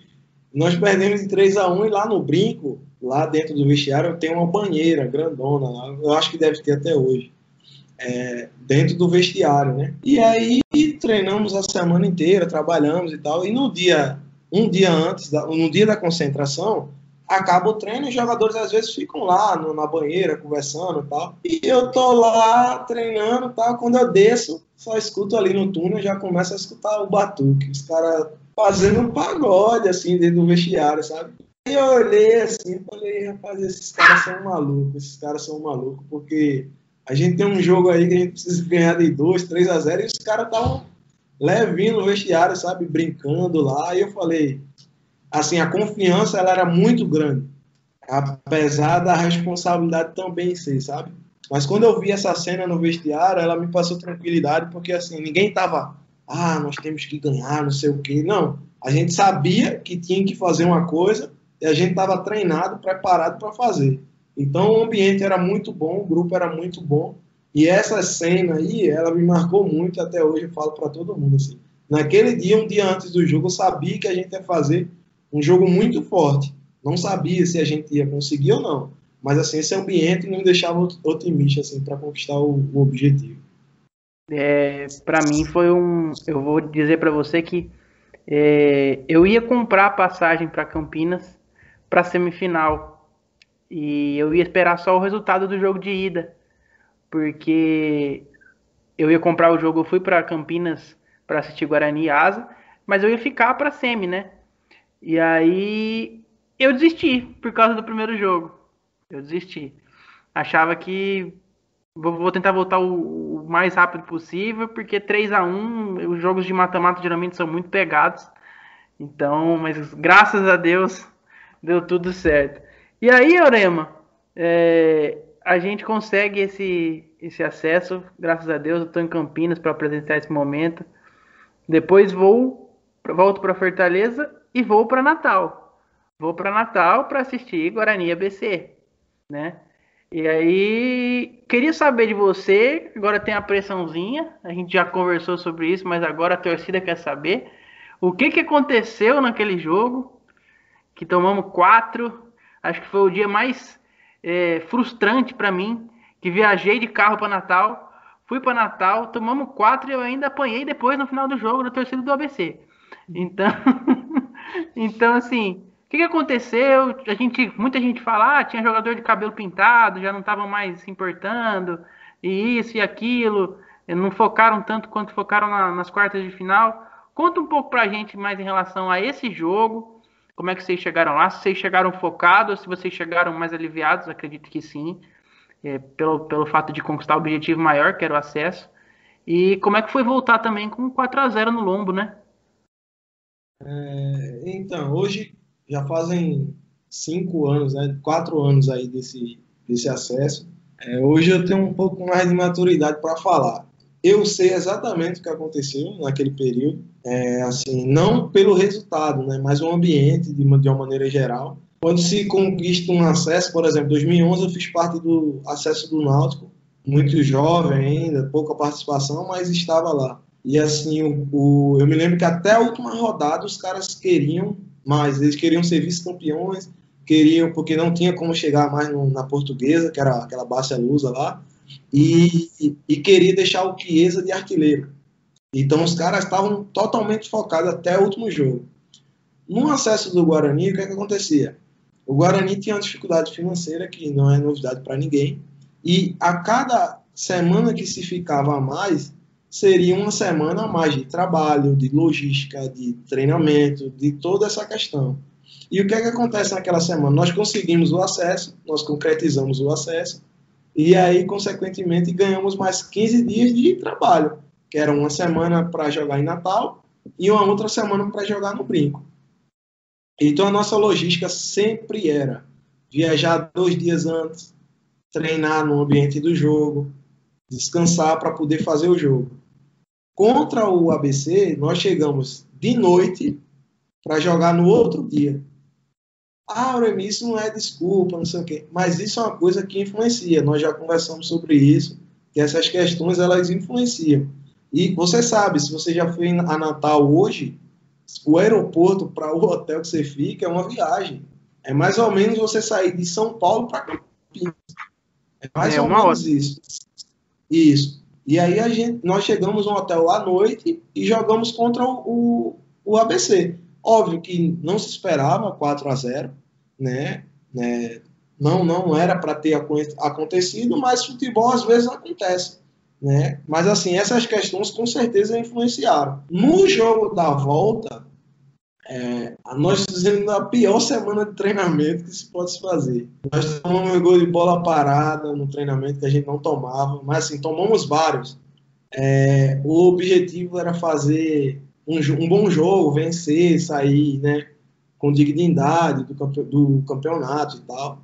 nós perdemos de 3 a 1 e lá no brinco, lá dentro do vestiário, tem uma banheira grandona. Eu acho que deve ter até hoje. É, dentro do vestiário, né? E aí treinamos a semana inteira, trabalhamos e tal. E no dia, um dia antes, no dia da concentração, acaba o treino e os jogadores às vezes ficam lá no, na banheira conversando e tal. E eu tô lá treinando e tal. Quando eu desço, só escuto ali no túnel, já começo a escutar o batuque. Os caras fazendo um pagode assim dentro do vestiário, sabe? E eu olhei assim falei, rapaz, esses caras são malucos, esses caras são malucos, porque a gente tem um jogo aí que a gente precisa ganhar de 2, 3 a 0 e os caras estavam levinho no vestiário, sabe, brincando lá. E eu falei, assim, a confiança ela era muito grande, apesar da responsabilidade também ser, sabe? Mas quando eu vi essa cena no vestiário, ela me passou tranquilidade, porque assim, ninguém tava, ah, nós temos que ganhar, não sei o quê. Não, a gente sabia que tinha que fazer uma coisa e a gente estava treinado, preparado para fazer. Então o ambiente era muito bom, o grupo era muito bom. E essa cena aí, ela me marcou muito até hoje, eu falo para todo mundo assim. Naquele dia, um dia antes do jogo, eu sabia que a gente ia fazer um jogo muito forte. Não sabia se a gente ia conseguir ou não, mas assim esse ambiente não me deixava otimista assim para conquistar o, o, objetivo. É, para mim foi um, eu vou dizer para você que é, eu ia comprar a passagem para Campinas para semifinal e eu ia esperar só o resultado do jogo de ida, porque eu ia comprar o jogo, eu fui para Campinas para assistir Guarani e Asa, mas eu ia ficar para semi, né? E aí eu desisti por causa do primeiro jogo. Eu desisti. Achava que vou, tentar voltar o, mais rápido possível, porque 3 a 1 os jogos de mata-mata geralmente são muito pegados. Então, mas graças a Deus deu tudo certo. E aí, Orema, é, a gente consegue esse, esse acesso, graças a Deus. Eu estou em Campinas para apresentar esse momento. Depois vou, volto para Fortaleza e vou para Natal. Vou para Natal para assistir Guarani ABC, né? E aí, queria saber de você, agora tem a pressãozinha, a gente já conversou sobre isso, mas agora a torcida quer saber o que, que aconteceu naquele jogo, que tomamos quatro, acho que foi o dia mais é, frustrante para mim, que viajei de carro para Natal, fui para Natal, tomamos quatro e eu ainda apanhei depois no final do jogo da torcida do ABC. Então, então, assim, o que, que, aconteceu? A gente, muita gente fala, ah, tinha jogador de cabelo pintado, já não estavam mais se importando, e isso e aquilo, não focaram tanto quanto focaram na, nas quartas de final. Conta um pouco pra gente mais em relação a esse jogo, como é que vocês chegaram lá, se vocês chegaram focados, se vocês chegaram mais aliviados, acredito que sim, é, pelo, pelo fato de conquistar o objetivo maior, que era o acesso. E como é que foi voltar também com 4 a 0 no lombo, né? É, então, hoje já fazem cinco anos, né, quatro anos aí desse, desse acesso. É, hoje eu tenho um pouco mais de maturidade para falar. Eu sei exatamente o que aconteceu naquele período, é, assim, não pelo resultado, né, mas o ambiente de uma, de uma maneira geral. Quando se conquista um acesso, por exemplo, em 2011 eu fiz parte do acesso do Náutico, muito jovem ainda, pouca participação, mas estava lá. E assim, o, eu me lembro que até a última rodada os caras queriam mais, eles queriam ser vice-campeões, queriam, porque não tinha como chegar mais no, na portuguesa, que era aquela baixa lusa lá, e, e, e queria deixar o Chiesa de artilheiro. Então os caras estavam totalmente focados até o último jogo. No acesso do Guarani, o que, é que acontecia? O Guarani tinha uma dificuldade financeira que não é novidade para ninguém, e a cada semana que se ficava a mais, seria uma semana a mais de trabalho, de logística, de treinamento, de toda essa questão. E o que é que acontece naquela semana? Nós conseguimos o acesso, nós concretizamos o acesso, e aí, consequentemente, ganhamos mais 15 dias de trabalho, que era uma semana para jogar em Natal e uma outra semana para jogar no Brinco. Então, a nossa logística sempre era viajar dois dias antes, treinar no ambiente do jogo, descansar para poder fazer o jogo. Contra o ABC, nós chegamos de noite para jogar no outro dia. Ah, Auremi, isso não é desculpa, não sei o quê. Mas isso é uma coisa que influencia. Nós já conversamos sobre isso, que essas questões elas influenciam. E você sabe, se você já foi a Natal hoje, o aeroporto para o hotel que você fica é uma viagem. É mais ou menos você sair de São Paulo para Campinas. É mais é ou menos hora. isso. Isso. E aí a gente, nós chegamos no hotel à noite e jogamos contra o, o, o ABC. Óbvio que não se esperava 4 a 0 né? né? Não, não era para ter acontecido, mas futebol às vezes acontece. Né? Mas assim, essas questões com certeza influenciaram. No jogo da volta, é, nós fizemos a pior semana de treinamento que se pode fazer. Nós tomamos um gol de bola parada no treinamento que a gente não tomava, mas assim, tomamos vários. é, o objetivo era fazer um, um, bom jogo, vencer, sair né, com dignidade do, do campeonato e tal.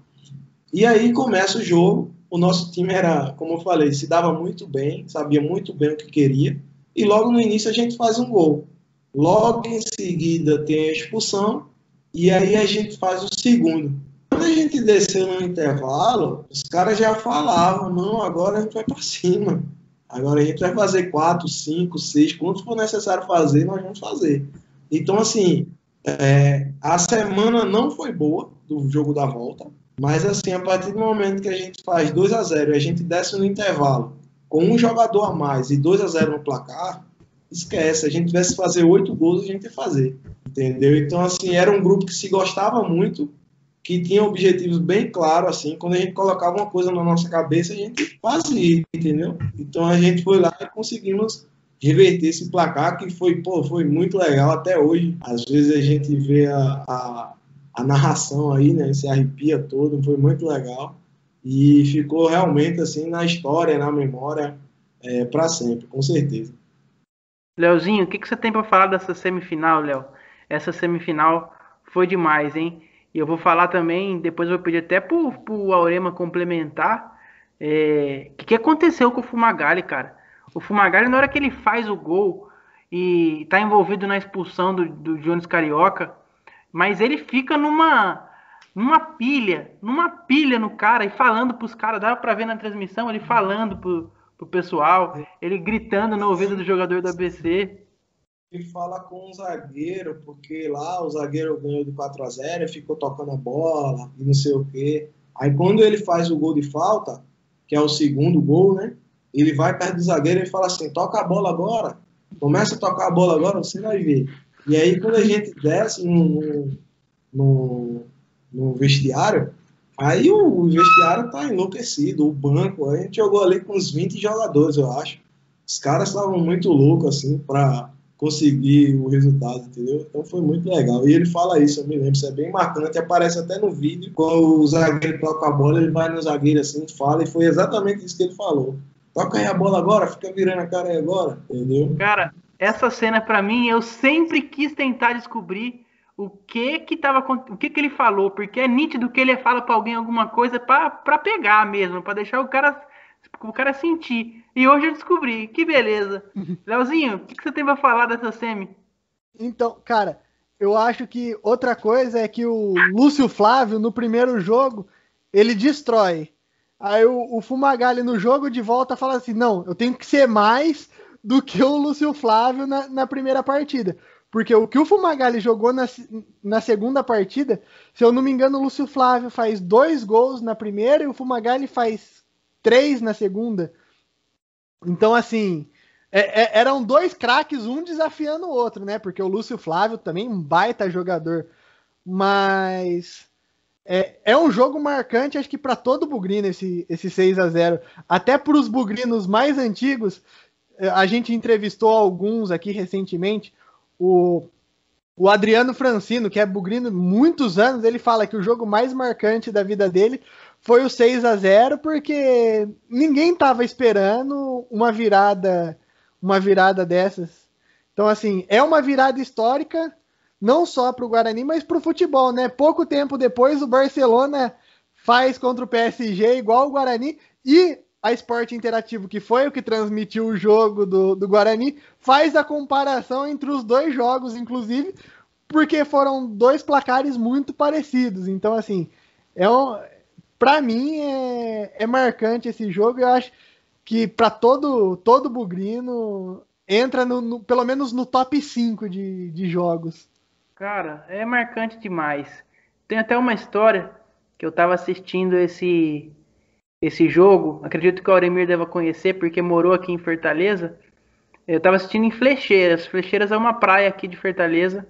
E aí começa o jogo, o nosso time era, como eu falei, se dava muito bem, sabia muito bem o que queria, e logo no início a gente faz um gol. Logo em seguida tem a expulsão, e aí a gente faz o segundo. Quando a gente desceu no intervalo, os caras já falavam, não, agora a gente vai para cima. Agora a gente vai fazer quatro, cinco, seis, quantos for necessário fazer, nós vamos fazer. Então, assim, é, a semana não foi boa do jogo da volta, mas assim, a partir do momento que a gente faz 2 a 0 e a gente desce no intervalo com um jogador a mais e 2 a 0 no placar, esquece. Se a gente tivesse que fazer oito gols, a gente ia fazer. Entendeu? Então, assim, era um grupo que se gostava muito, que tinha objetivos bem claros, assim, quando a gente colocava uma coisa na nossa cabeça, a gente fazia, entendeu? Então a gente foi lá e conseguimos reverter esse placar que foi, pô, foi muito legal até hoje. Às vezes a gente vê a, a, a narração aí, né, se arrepia todo, foi muito legal e ficou realmente assim na história, na memória, é, para sempre, com certeza. Leozinho, o que, que você tem para falar dessa semifinal, Léo? Essa semifinal foi demais, hein? E eu vou falar também, depois eu vou pedir até pro, pro Aurema complementar. É, o que, que aconteceu com o Fumagalli, cara? O Fumagalli, na hora que ele faz o gol e tá envolvido na expulsão do, do Jones Carioca, mas ele fica numa numa pilha, numa pilha no cara e falando pros caras, dava pra ver na transmissão ele falando pro, pro pessoal, ele gritando no ouvido do jogador do ABC e fala com o zagueiro, porque lá o zagueiro ganhou de 4 a 0 e ficou tocando a bola e não sei o quê. Aí quando ele faz o gol de falta, que é o segundo gol, né? Ele vai perto do zagueiro e fala assim: toca a bola agora, começa a tocar a bola agora, você vai ver. E aí quando a gente desce no, no, no vestiário, aí o vestiário tá enlouquecido, o banco, a gente jogou ali com uns 20 jogadores, eu acho. Os caras estavam muito loucos, assim, para conseguir o resultado, entendeu? Então foi muito legal. E ele fala isso, eu me lembro, isso é bem marcante, aparece até no vídeo, quando o zagueiro toca a bola, ele vai no zagueiro assim, fala, e foi exatamente isso que ele falou. Toca aí a bola agora, fica virando a cara aí agora, entendeu? Cara, essa cena para mim, eu sempre quis tentar descobrir o que que tava o que que ele falou, porque é nítido que ele fala para alguém alguma coisa para pegar mesmo, para deixar o cara o cara sentir. E hoje eu descobri. Que beleza. Leozinho, o que, que você tem pra falar dessa semi? Então, cara, eu acho que outra coisa é que o Lúcio Flávio, no primeiro jogo, ele destrói. Aí o, o Fumagalli no jogo de volta fala assim: não, eu tenho que ser mais do que o Lúcio Flávio na, na primeira partida. Porque o que o Fumagalli jogou na, na segunda partida, se eu não me engano, o Lúcio Flávio faz dois gols na primeira e o Fumagalli faz três na segunda. Então, assim, é, é, eram dois craques, um desafiando o outro, né? Porque o Lúcio Flávio também um baita jogador. Mas é, é um jogo marcante, acho que para todo bugrino esse, esse 6 a 0 Até para os bugrinos mais antigos, é, a gente entrevistou alguns aqui recentemente. O, o Adriano Francino, que é bugrino muitos anos, ele fala que o jogo mais marcante da vida dele foi o 6 a 0 porque ninguém estava esperando uma virada, uma virada dessas. Então assim, é uma virada histórica não só para o Guarani, mas para o futebol, né? Pouco tempo depois o Barcelona faz contra o PSG igual o Guarani e a Esporte Interativo, que foi o que transmitiu o jogo do, do Guarani, faz a comparação entre os dois jogos, inclusive, porque foram dois placares muito parecidos. Então, assim, é um, para mim é, é marcante esse jogo. Eu acho que para todo todo bugrino entra no, no, pelo menos no top 5 de, de jogos. Cara, é marcante demais. Tem até uma história que eu estava assistindo esse esse jogo. Acredito que o Auremir deva conhecer porque morou aqui em Fortaleza. Eu estava assistindo em Flecheiras. Flecheiras é uma praia aqui de Fortaleza.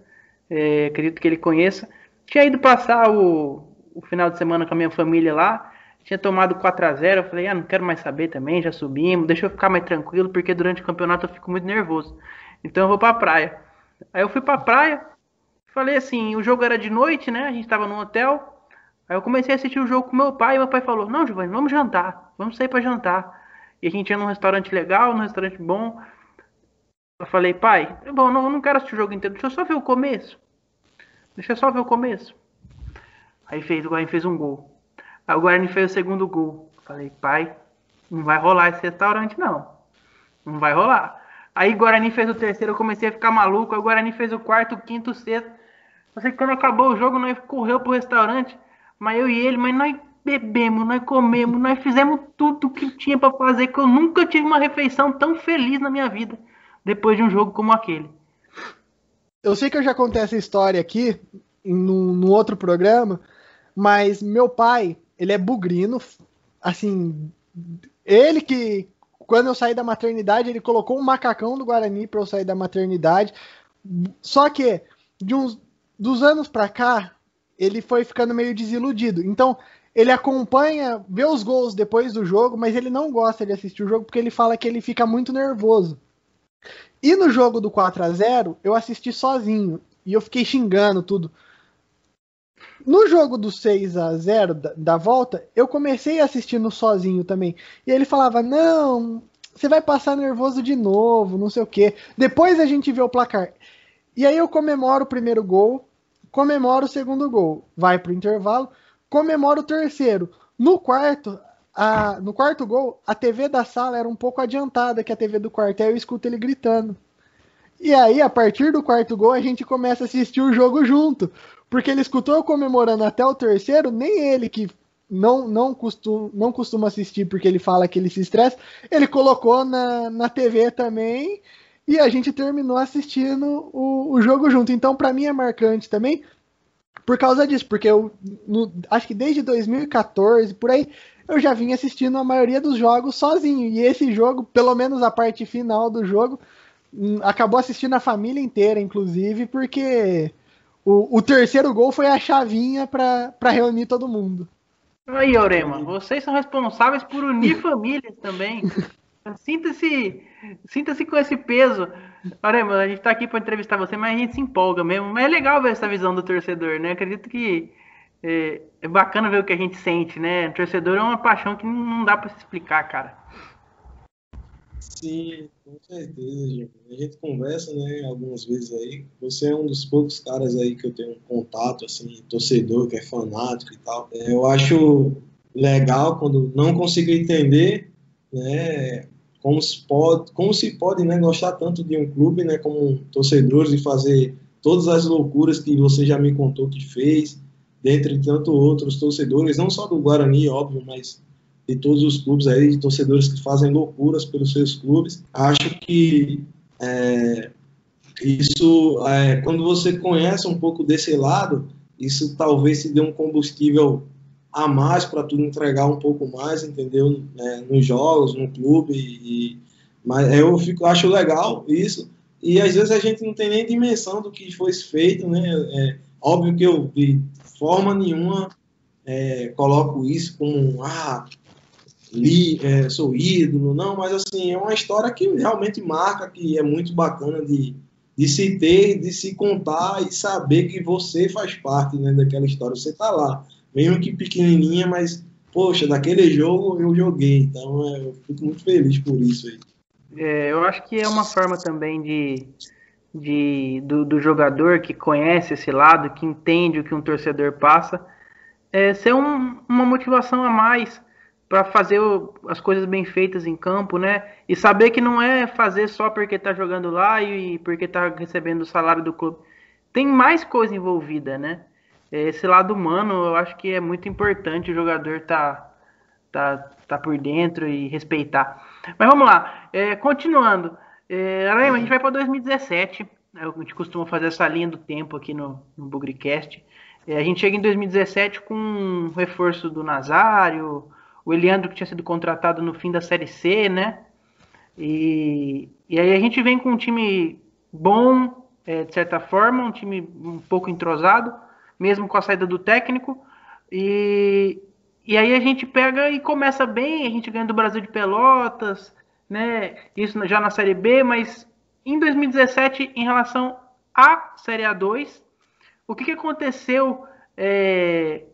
É, acredito que ele conheça. Tinha ido passar o, o final de semana com a minha família lá. Tinha tomado 4 a 0 Eu falei, ah, não quero mais saber também, já subimos, deixa eu ficar mais tranquilo, porque durante o campeonato eu fico muito nervoso. Então eu vou pra praia. Aí eu fui pra praia, falei assim, o jogo era de noite, né? A gente tava no hotel. Aí eu comecei a assistir o jogo com meu pai, e meu pai falou, não, Giovanni, vamos jantar, vamos sair para jantar. e a gente ia num restaurante legal, num restaurante bom. Eu falei, pai, bom, não, não quero assistir o jogo inteiro, deixa eu só ver o começo. Deixa eu só ver o começo. Aí fez, o Guarani fez um gol. Aí o Guarani fez o segundo gol. Falei, pai, não vai rolar esse restaurante, não. Não vai rolar. Aí o Guarani fez o terceiro, eu comecei a ficar maluco. Aí o Guarani fez o quarto, o quinto, o sexto. Eu sei que quando acabou o jogo, nós correu pro restaurante. Mas eu e ele, mas nós bebemos, nós comemos, nós fizemos tudo que tinha para fazer, que eu nunca tive uma refeição tão feliz na minha vida depois de um jogo como aquele. Eu sei que eu já contei essa história aqui no outro programa, mas meu pai, ele é bugrino, assim, ele que quando eu saí da maternidade, ele colocou um macacão do Guarani para eu sair da maternidade. Só que de uns dos anos para cá, ele foi ficando meio desiludido. Então, ele acompanha, vê os gols depois do jogo, mas ele não gosta de assistir o jogo porque ele fala que ele fica muito nervoso. E no jogo do 4 a 0 eu assisti sozinho e eu fiquei xingando tudo. No jogo do 6 a 0 da, da volta, eu comecei assistindo sozinho também. E ele falava: Não, você vai passar nervoso de novo, não sei o que. Depois a gente vê o placar. E aí eu comemoro o primeiro gol, comemoro o segundo gol, vai pro intervalo comemora o terceiro. No quarto, a, no quarto gol, a TV da sala era um pouco adiantada que a TV do quartel, eu escuto ele gritando. E aí, a partir do quarto gol, a gente começa a assistir o jogo junto. Porque ele escutou eu comemorando até o terceiro, nem ele que não, não, costuma, não costuma assistir porque ele fala que ele se estressa, ele colocou na, na TV também e a gente terminou assistindo o, o jogo junto. Então, para mim é marcante também, por causa disso, porque eu no, acho que desde 2014, por aí, eu já vinha assistindo a maioria dos jogos sozinho. E esse jogo, pelo menos a parte final do jogo, hum, acabou assistindo a família inteira, inclusive, porque o, o terceiro gol foi a chavinha para reunir todo mundo. Aí, Orema, vocês são responsáveis por unir famílias também. Sinta-se sinta-se com esse peso. Orema, a gente tá aqui para entrevistar você, mas a gente se empolga mesmo. Mas é legal ver essa visão do torcedor, né? Acredito que é, é bacana ver o que a gente sente, né? O torcedor é uma paixão que não dá para se explicar, cara. Sim, com certeza. A gente conversa, né, algumas vezes aí. Você é um dos poucos caras aí que eu tenho contato, assim, torcedor, que é fanático e tal. Eu acho legal quando não consigo entender, né, como se pode, como se pode né, gostar tanto de um clube né, como torcedores e fazer todas as loucuras que você já me contou que fez, dentre tanto outros torcedores, não só do Guarani, óbvio, mas de todos os clubes aí, de torcedores que fazem loucuras pelos seus clubes. Acho que é, isso, é, quando você conhece um pouco desse lado, isso talvez se dê um combustível a mais para tu entregar um pouco mais, entendeu? É, nos jogos, no clube. E, mas eu fico, acho legal isso. E às vezes a gente não tem nem dimensão do que foi feito, né? É, óbvio que eu, de forma nenhuma, é, coloco isso como, ah, li, é, sou ídolo, não, mas assim, é uma história que realmente marca, que é muito bacana de, de se ter, de se contar e saber que você faz parte né, daquela história, você está lá mesmo que pequenininha, mas, poxa, daquele jogo eu joguei, então é, eu fico muito feliz por isso aí. É, eu acho que é uma forma também de, de do, do, jogador que conhece esse lado, que entende o que um torcedor passa, é ser um, uma motivação a mais para fazer o, as coisas bem feitas em campo, né? E saber que não é fazer só porque tá jogando lá e, e porque tá recebendo o salário do clube. Tem mais coisa envolvida, né? Esse lado humano eu acho que é muito importante o jogador tá, tá, tá por dentro e respeitar. Mas vamos lá, é, continuando. É, a gente vai para 2017. A gente costuma fazer essa linha do tempo aqui no, no Bugricast. É, a gente chega em 2017 com um reforço do Nazário, o Eliandro que tinha sido contratado no fim da Série C, né? E, e aí a gente vem com um time bom, é, de certa forma, um time um pouco entrosado, mesmo com a saída do técnico. E, e aí a gente pega e começa bem, a gente ganha do Brasil de Pelotas, né? Isso já na Série B, mas em 2017, em relação à Série A2, o que, que aconteceu é,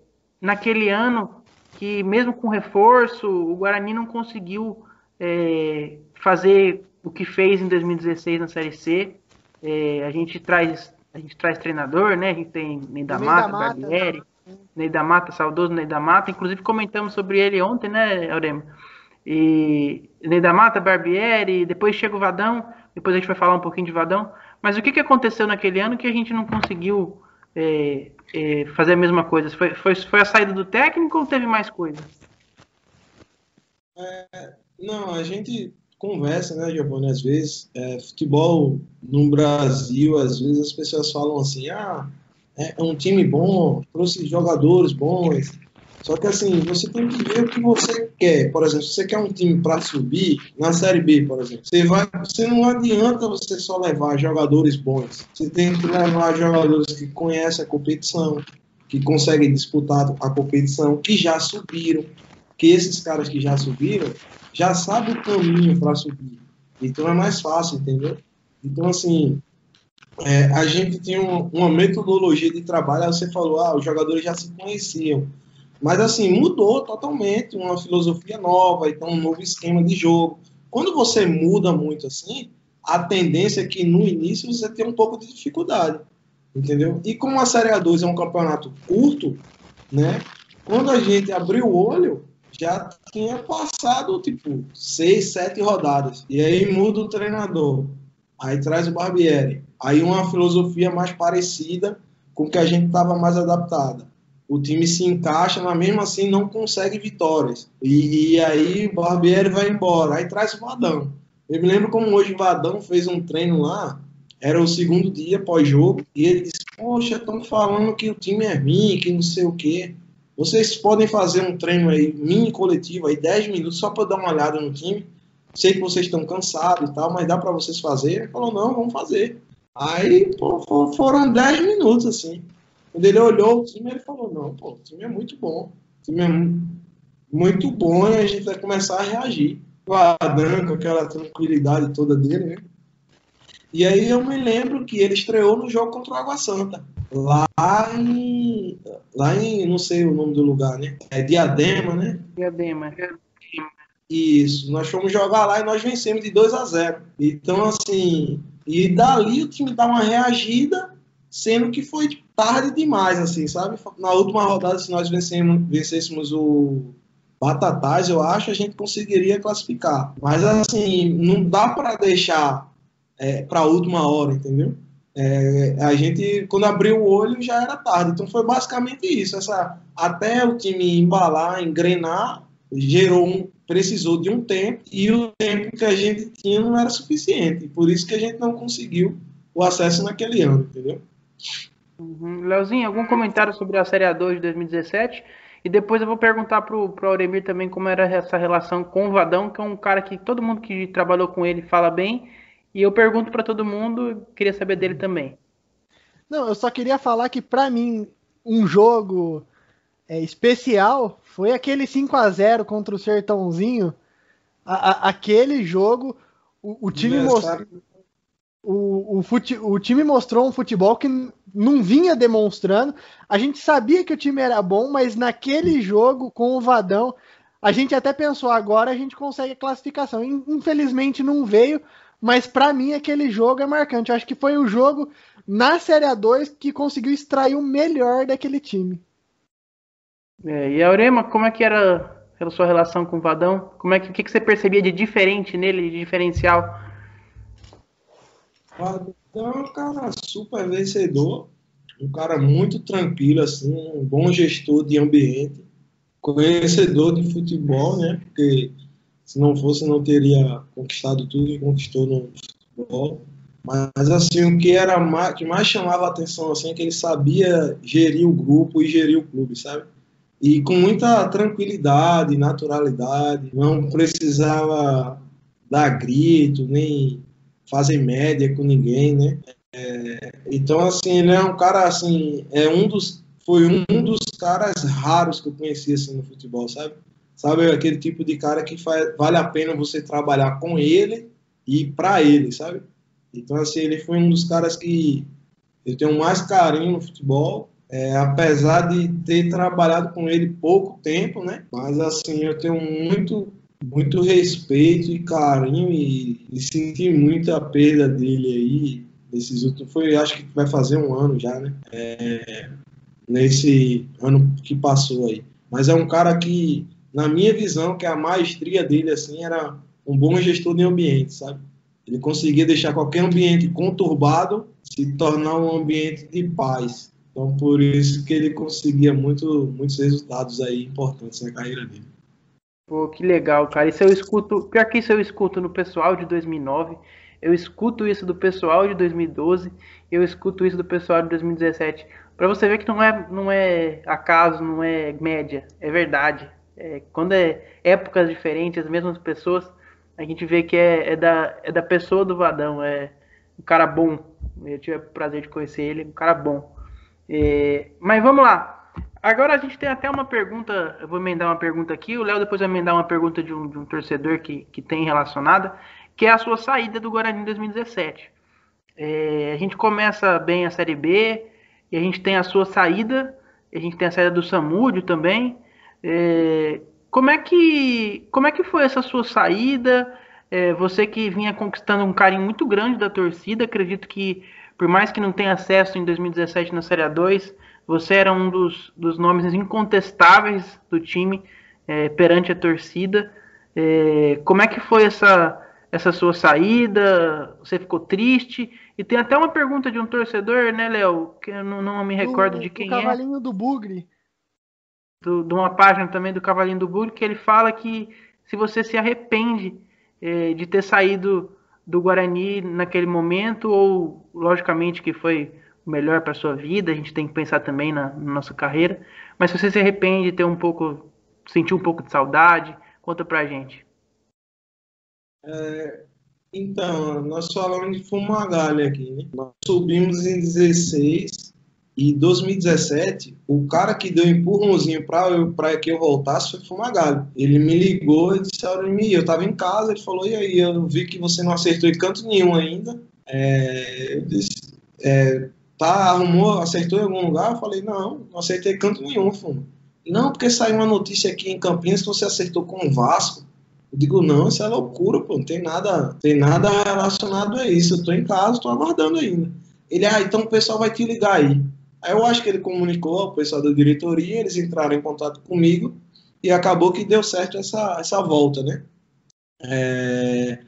naquele ano que, mesmo com reforço, o Guarani não conseguiu é, fazer o que fez em 2016 na Série C. É, a gente traz a gente traz treinador, né? A gente tem Ney da Mata, Barbieri, né? Ney da Mata, saudoso Ney da Mata. Inclusive comentamos sobre ele ontem, né, Aurema? E Ney da Mata, Barbieri, depois chega o Vadão, depois a gente vai falar um pouquinho de Vadão. Mas o que, que aconteceu naquele ano que a gente não conseguiu é, é, fazer a mesma coisa? Foi, foi, foi a saída do técnico ou teve mais coisa? É, não, a gente conversa, né, Giovanni, às vezes, é, futebol no Brasil, às vezes as pessoas falam assim, ah, é, é um time bom, trouxe jogadores bons, só que assim, você tem que ver o que você quer. Por exemplo, se você quer um time para subir, na Série B, por exemplo, você, vai, você não adianta você só levar jogadores bons. Você tem que levar jogadores que conhecem a competição, que conseguem disputar a competição, que já subiram. Que esses caras que já subiram já sabem o caminho para subir. Então é mais fácil, entendeu? Então, assim, é, a gente tinha uma, uma metodologia de trabalho. Aí você falou, ah, os jogadores já se conheciam. Mas assim, mudou totalmente, uma filosofia nova, então um novo esquema de jogo. Quando você muda muito assim, a tendência é que no início você tenha um pouco de dificuldade, entendeu? E como a Série A2 é um campeonato curto, né? Quando a gente abriu o olho, já tinha passado, tipo, seis, sete rodadas. E aí muda o treinador. Aí traz o Barbieri. Aí uma filosofia mais parecida com que a gente estava mais adaptada o time se encaixa, mas mesmo assim não consegue vitórias. E, e aí o Barbieri vai embora, aí traz o Vadão. Eu me lembro como hoje o Vadão fez um treino lá, era o segundo dia pós-jogo, e ele disse: Poxa, estão falando que o time é ruim, que não sei o quê. Vocês podem fazer um treino aí, mini coletivo, aí 10 minutos, só para dar uma olhada no time. Sei que vocês estão cansados e tal, mas dá para vocês fazerem. Ele falou: Não, vamos fazer. Aí pô, foram 10 minutos assim. Quando ele olhou o time, ele falou: Não, pô, o time é muito bom. O time é muito bom e a gente vai começar a reagir. O Adam, com aquela tranquilidade toda dele, né? E aí eu me lembro que ele estreou no jogo contra o Água Santa. Lá em. Lá em. Não sei o nome do lugar, né? É Diadema, né? Diadema. Isso. Nós fomos jogar lá e nós vencemos de 2 a 0. Então, assim. E dali o time dá uma reagida, sendo que foi tarde demais, assim, sabe? Na última rodada, se nós vencemos, vencêssemos o Batatais, eu acho, a gente conseguiria classificar. Mas, assim, não dá para deixar é, para a última hora, entendeu? É, a gente, quando abriu o olho, já era tarde. Então, foi basicamente isso. Essa, até o time embalar, engrenar, gerou um, precisou de um tempo e o tempo que a gente tinha não era suficiente. Por isso que a gente não conseguiu o acesso naquele ano, entendeu? Uhum. Leozinho, algum comentário sobre a Série A2 de 2017? E depois eu vou perguntar pro, pro Auremir também como era essa relação com o Vadão, que é um cara que todo mundo que trabalhou com ele fala bem. E eu pergunto para todo mundo, queria saber dele também. Não, eu só queria falar que para mim um jogo é, especial foi aquele 5 a 0 contra o Sertãozinho. A, a, aquele jogo, o, o time mostrou o, o, fute, o time mostrou um futebol que não vinha demonstrando. A gente sabia que o time era bom, mas naquele jogo com o Vadão, a gente até pensou agora a gente consegue a classificação. Infelizmente não veio, mas para mim aquele jogo é marcante. Eu acho que foi o jogo na Série A2 que conseguiu extrair o melhor daquele time. É, e a Aurema, como é que era a sua relação com o Vadão? Como é que, que, que você percebia de diferente nele, de diferencial? Então é um cara super vencedor, um cara muito tranquilo, assim, um bom gestor de ambiente, conhecedor de futebol, né? Porque se não fosse, não teria conquistado tudo que conquistou no futebol. Mas assim, o que era mais, que mais chamava a atenção assim, é que ele sabia gerir o grupo e gerir o clube, sabe? E com muita tranquilidade, naturalidade, não precisava dar grito, nem fazer média com ninguém, né? É, então, assim, ele é um cara, assim, é um dos, foi um dos caras raros que eu conheci, assim, no futebol, sabe? Sabe, aquele tipo de cara que faz, vale a pena você trabalhar com ele e para ele, sabe? Então, assim, ele foi um dos caras que eu tenho mais carinho no futebol, é, apesar de ter trabalhado com ele pouco tempo, né? Mas, assim, eu tenho muito muito respeito e carinho e, e senti muito a perda dele aí. Nesses últimos, foi, acho que vai fazer um ano já, né? É, nesse ano que passou aí. Mas é um cara que, na minha visão, que a maestria dele assim era um bom gestor de ambiente, sabe? Ele conseguia deixar qualquer ambiente conturbado se tornar um ambiente de paz. Então, por isso que ele conseguia muito, muitos resultados aí importantes na carreira dele. Pô, que legal, cara. Isso eu escuto, pior que isso eu escuto no pessoal de 2009, eu escuto isso do pessoal de 2012, eu escuto isso do pessoal de 2017. Para você ver que não é, não é acaso, não é média, é verdade. É, quando é épocas diferentes, as mesmas pessoas, a gente vê que é, é, da, é da pessoa do Vadão, é um cara bom. Eu tive o prazer de conhecer ele, um cara bom. É, mas vamos lá. Agora a gente tem até uma pergunta, eu vou emendar uma pergunta aqui, o Léo depois vai emendar uma pergunta de um, de um torcedor que, que tem relacionada, que é a sua saída do Guarani em 2017. É, a gente começa bem a Série B, e a gente tem a sua saída, a gente tem a saída do Samúdio também. É, como é que como é que foi essa sua saída? É, você que vinha conquistando um carinho muito grande da torcida, acredito que por mais que não tenha acesso em 2017 na Série A2, você era um dos, dos nomes incontestáveis do time é, perante a torcida. É, como é que foi essa, essa sua saída? Você ficou triste? E tem até uma pergunta de um torcedor, né, Léo? Que eu não, não me recordo do, de quem do Cavalinho é. do Bugre do, de uma página também do Cavalinho do Bugre, que ele fala que se você se arrepende é, de ter saído do Guarani naquele momento, ou logicamente que foi o melhor para sua vida, a gente tem que pensar também na, na, nossa carreira, mas se você se arrepende de ter um pouco, sentir um pouco de saudade, conta pra gente. É, então, nós falamos de Fumagalha aqui, né? Nós subimos em 16 e 2017, o cara que deu um empurrãozinho para que eu voltasse foi Fumagalli. Ele me ligou e disse: Aurimir, eu estava em casa. Ele falou: E aí, eu vi que você não acertou em canto nenhum ainda. É, eu disse: é, Tá, arrumou, acertou em algum lugar? Eu falei: Não, não acertei canto nenhum, Fuma. Não, porque saiu uma notícia aqui em Campinas que você acertou com o Vasco. Eu digo, não, isso é loucura, pô, não tem nada, tem nada relacionado a isso. Eu tô em casa, tô aguardando ainda. Ele, ah, então o pessoal vai te ligar aí. Aí eu acho que ele comunicou ao pessoal da diretoria, eles entraram em contato comigo e acabou que deu certo essa, essa volta, né? É,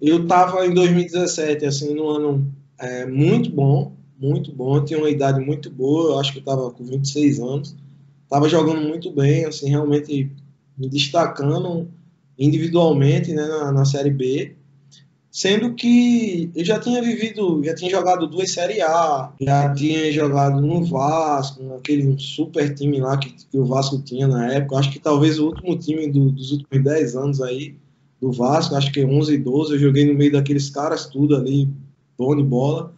eu estava em 2017, assim, no ano é, muito bom, muito bom, tinha uma idade muito boa, eu acho que eu estava com 26 anos, estava jogando muito bem, assim, realmente me destacando individualmente né, na, na Série B, sendo que eu já tinha vivido, já tinha jogado duas Série A, já tinha jogado no Vasco, naquele super time lá que, que o Vasco tinha na época, acho que talvez o último time do, dos últimos 10 anos aí, do Vasco, acho que 11 e 12, eu joguei no meio daqueles caras tudo ali, bom de bola.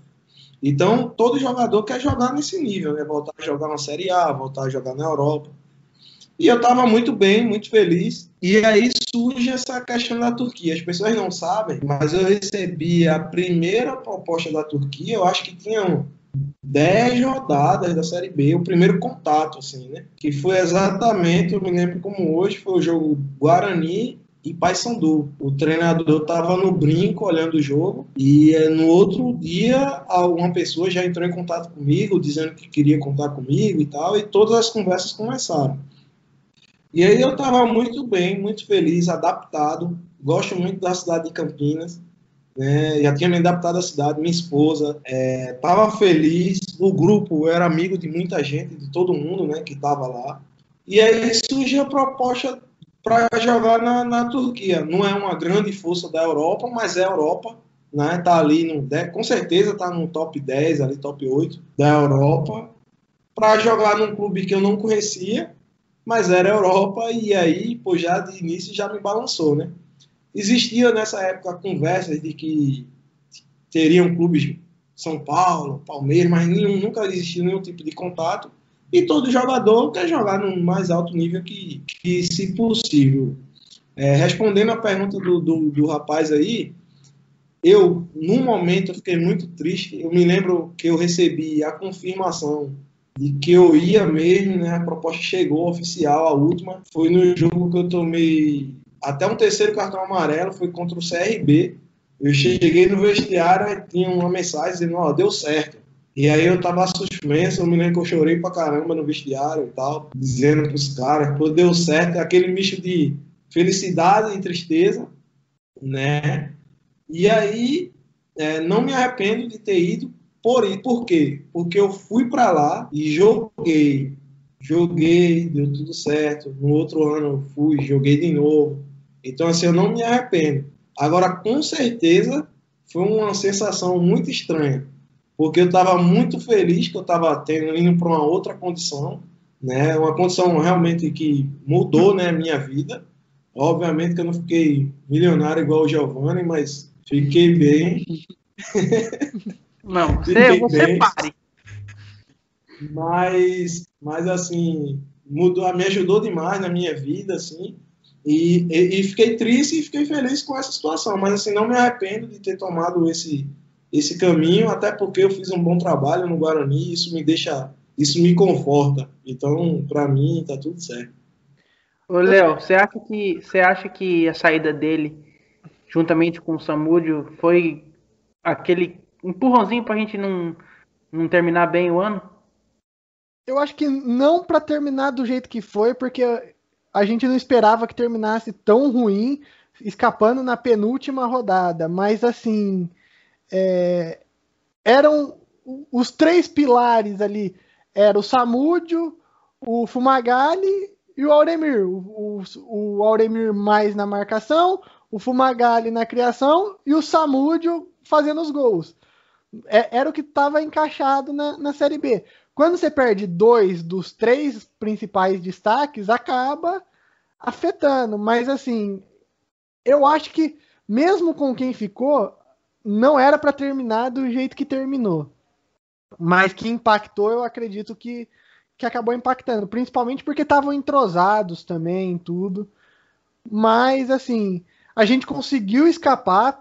Então, todo jogador quer jogar nesse nível, né? Voltar a jogar na Série A, voltar a jogar na Europa. E eu estava muito bem, muito feliz. E aí surge essa questão da Turquia. As pessoas não sabem, mas eu recebi a primeira proposta da Turquia, eu acho que tinham 10 rodadas da Série B, o primeiro contato, assim, né? Que foi exatamente, eu me lembro como hoje, foi o jogo Guarani e Paysandu. O treinador estava no brinco olhando o jogo e eh, no outro dia uma pessoa já entrou em contato comigo, dizendo que queria contar comigo e tal, e todas as conversas começaram. E aí eu estava muito bem, muito feliz, adaptado. Gosto muito da cidade de Campinas. Né? Já tinha me adaptado à cidade, minha esposa estava é, feliz. O grupo era amigo de muita gente, de todo mundo né, que estava lá. E aí surge a proposta para jogar na, na, Turquia. Não é uma grande força da Europa, mas é a Europa. Né? Tá ali no, com certeza está no top 10, ali top 8 da Europa. Para jogar num clube que eu não conhecia mas era Europa e aí, pô, já de início já me balançou, né? Existia nessa época conversas de que teriam clubes São Paulo, Palmeiras, mas nenhum, nunca existiu nenhum tipo de contato. E todo jogador quer jogar no mais alto nível que, que se possível. É, respondendo a pergunta do, do, do rapaz aí, eu, num momento, eu fiquei muito triste. Eu me lembro que eu recebi a confirmação de que eu ia mesmo, né? A proposta chegou oficial, a última. Foi no jogo que eu tomei até um terceiro cartão amarelo, foi contra o CRB. Eu cheguei no vestiário e tinha uma mensagem dizendo, ó, oh, deu certo. E aí eu tava suspenso, eu me lembro que eu chorei pra caramba no vestiário e tal, dizendo pros caras, pô, deu certo, aquele misto de felicidade e tristeza, né? E aí, é, não me arrependo de ter ido, por, por quê? Porque eu fui para lá e joguei joguei, deu tudo certo. No outro ano fui, joguei de novo. Então, assim, eu não me arrependo. Agora, com certeza, foi uma sensação muito estranha, porque eu estava muito feliz que eu estava tendo indo para uma outra condição, né? Uma condição realmente que mudou, né, a minha vida. Obviamente que eu não fiquei milionário igual o Giovanni, mas fiquei bem. Não, você, você pare. Mas, mas assim, mudou, me ajudou demais na minha vida, assim. E, e, e, fiquei triste e fiquei feliz com essa situação, mas assim, não me arrependo de ter tomado esse, esse caminho, até porque eu fiz um bom trabalho no Guarani, isso me deixa, isso me conforta. Então, para mim, tá tudo certo. Ô, Léo, você acha que você acha que a saída dele, juntamente com o Samúdio, foi aquele empurrãozinho pra gente não, não terminar bem o ano? Eu acho que não para terminar do jeito que foi, porque a gente não esperava que terminasse tão ruim, escapando na penúltima rodada. Mas assim, é, eram os três pilares ali. Era o Samúdio, o Fumagalli e o Auremir. O, o, o Auremir mais na marcação, o Fumagalli na criação e o Samúdio fazendo os gols. É, era o que estava encaixado na, na Série B. Quando você perde dois dos três principais destaques, acaba afetando. Mas assim, eu acho que mesmo com quem ficou, não era para terminar do jeito que terminou. Mas que impactou, eu acredito que, que acabou impactando. Principalmente porque estavam entrosados também, tudo. Mas assim, a gente conseguiu escapar.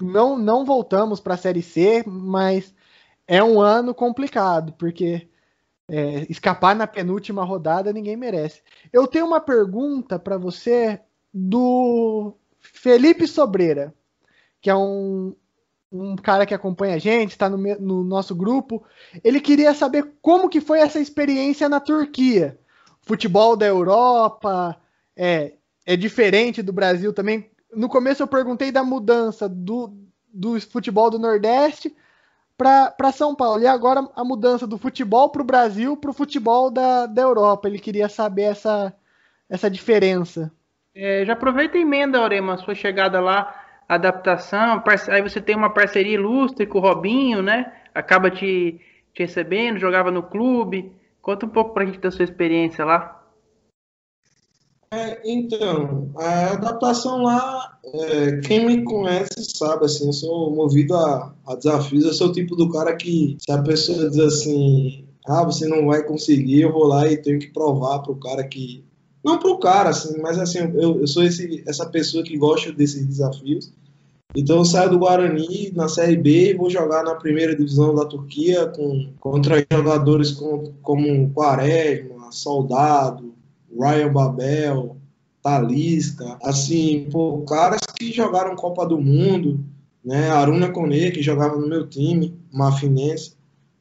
Não, não voltamos para a Série C, mas é um ano complicado, porque é, escapar na penúltima rodada ninguém merece. Eu tenho uma pergunta para você do Felipe Sobreira, que é um, um cara que acompanha a gente, está no, no, nosso grupo. Ele queria saber como que foi essa experiência na Turquia. Futebol da Europa é, é diferente do Brasil também. No começo eu perguntei da mudança do, do futebol do Nordeste para São Paulo. E agora a mudança do futebol para o Brasil para o futebol da, da Europa. Ele queria saber essa, essa diferença. É, já aproveita e emenda, Aurema, a sua chegada lá, adaptação. Aí você tem uma parceria ilustre com o Robinho, né? Acaba te, te recebendo, jogava no clube. Conta um pouco para a gente da sua experiência lá. É, então, a adaptação lá, é, quem me conhece sabe, assim, eu sou movido a, a, desafios, eu sou o tipo do cara que, se a pessoa diz assim, ah, você não vai conseguir, eu vou lá e tenho que provar pro cara que... Não pro cara, assim, mas assim, eu, eu sou esse, essa pessoa que gosta desses desafios. Então eu saio do Guarani na Série B e vou jogar na primeira divisão da Turquia com, contra jogadores com, como Quaresma, Soldado, Ryan Babel, Talisca, assim, pô, caras que jogaram Copa do Mundo, né? Aruna Kone, que jogava no meu time, Mafinense.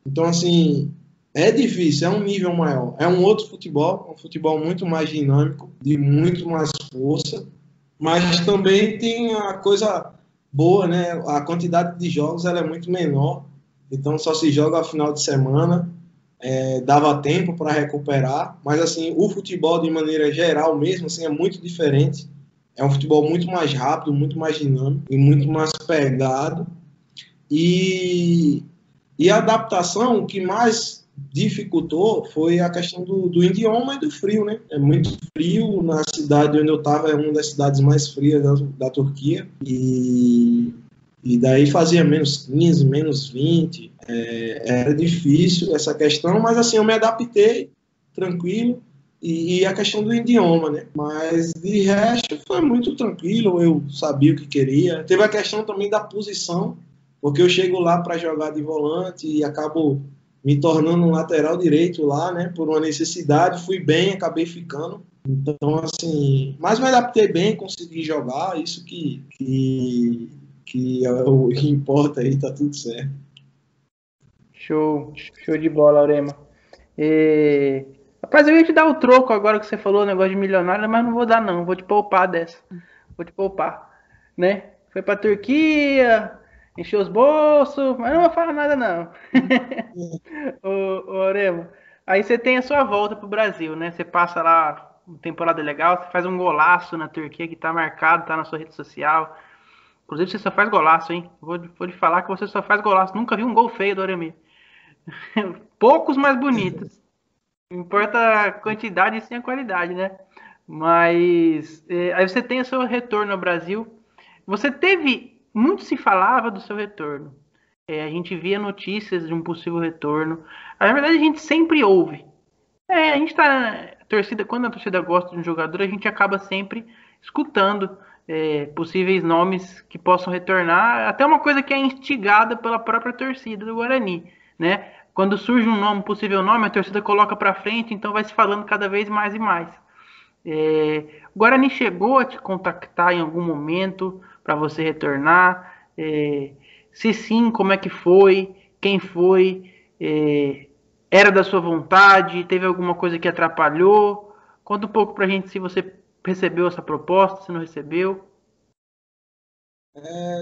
Então, assim, é difícil, é um nível maior. É um outro futebol, um futebol muito mais dinâmico, de muito mais força, mas também tem a coisa boa, né? A quantidade de jogos ela é muito menor, então só se joga a final de semana é, dava tempo para recuperar, mas assim o futebol de maneira geral mesmo assim é muito diferente. É um futebol muito mais rápido, muito mais dinâmico e muito mais pegado. E, e a adaptação, o que mais dificultou foi a questão do, do idioma e do frio, né? É muito frio na cidade onde eu estava, é uma das cidades mais frias da, da Turquia. E, e daí fazia menos 15, menos 20. É, era difícil essa questão, mas assim, eu me adaptei tranquilo. E, e, a questão do idioma, né? Mas de resto foi muito tranquilo, eu sabia o que queria. Teve a questão também da posição, porque eu chego lá para jogar de volante e acabo me tornando um lateral direito lá, né? Por uma necessidade, fui bem, acabei ficando. Então, assim, mas me adaptei bem, consegui jogar, isso que, que, que é o que importa aí, tá tudo certo. Show, show de bola, Aurema. E... Rapaz, eu ia te dar o troco agora que você falou, negócio de milionário, mas não vou dar não, vou te poupar dessa. Vou te poupar, né? Foi pra Turquia, encheu os bolsos, mas não vou falar nada não. ô, ô aí você tem a sua volta pro Brasil, né? Você passa lá uma temporada legal, você faz um golaço na Turquia que tá marcado, tá na sua rede social. Inclusive, você só faz golaço, hein? Vou, vou lhe falar que você só faz golaço. Nunca vi um gol feio do. Poucos mais bonitos. Importa a quantidade sim a qualidade, né? Mas é, aí você tem o seu retorno ao Brasil. Você teve. Muito se falava do seu retorno. É, a gente via notícias de um possível retorno. Na verdade, a gente sempre ouve. É, a gente tá. Torcida, quando a torcida gosta de um jogador, a gente acaba sempre escutando é, possíveis nomes que possam retornar. Até uma coisa que é instigada pela própria torcida do Guarani, né? Quando surge um nome, possível nome, a torcida coloca para frente, então vai se falando cada vez mais e mais. É, o Guarani chegou a te contactar em algum momento para você retornar? É, se sim, como é que foi? Quem foi? É, era da sua vontade? Teve alguma coisa que atrapalhou? Conta um pouco para a gente se você recebeu essa proposta, se não recebeu. É,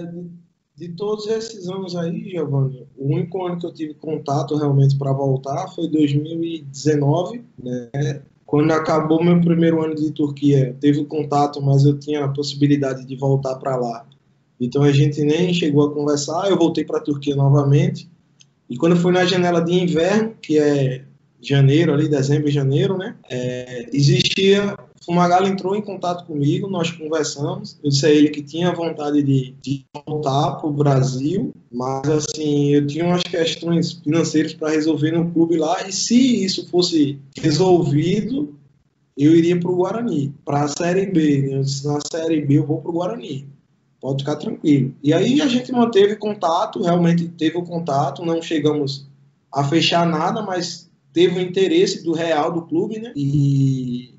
de todos esses anos aí, Giovanni, o único ano que eu tive contato realmente para voltar foi 2019, né? Quando acabou meu primeiro ano de Turquia, teve contato, mas eu tinha a possibilidade de voltar para lá. Então a gente nem chegou a conversar. Eu voltei para a Turquia novamente. E quando foi na janela de inverno, que é janeiro, ali, dezembro e janeiro, né? É, existia Fumagalli entrou em contato comigo, nós conversamos. Eu disse a ele que tinha vontade de, de voltar para o Brasil, mas assim, eu tinha umas questões financeiras para resolver no clube lá, e se isso fosse resolvido, eu iria para o Guarani, para a Série B. Eu disse, na Série B eu vou para o Guarani. Pode ficar tranquilo. E aí a gente manteve contato, realmente teve o contato, não chegamos a fechar nada, mas teve o interesse do real do clube, né? E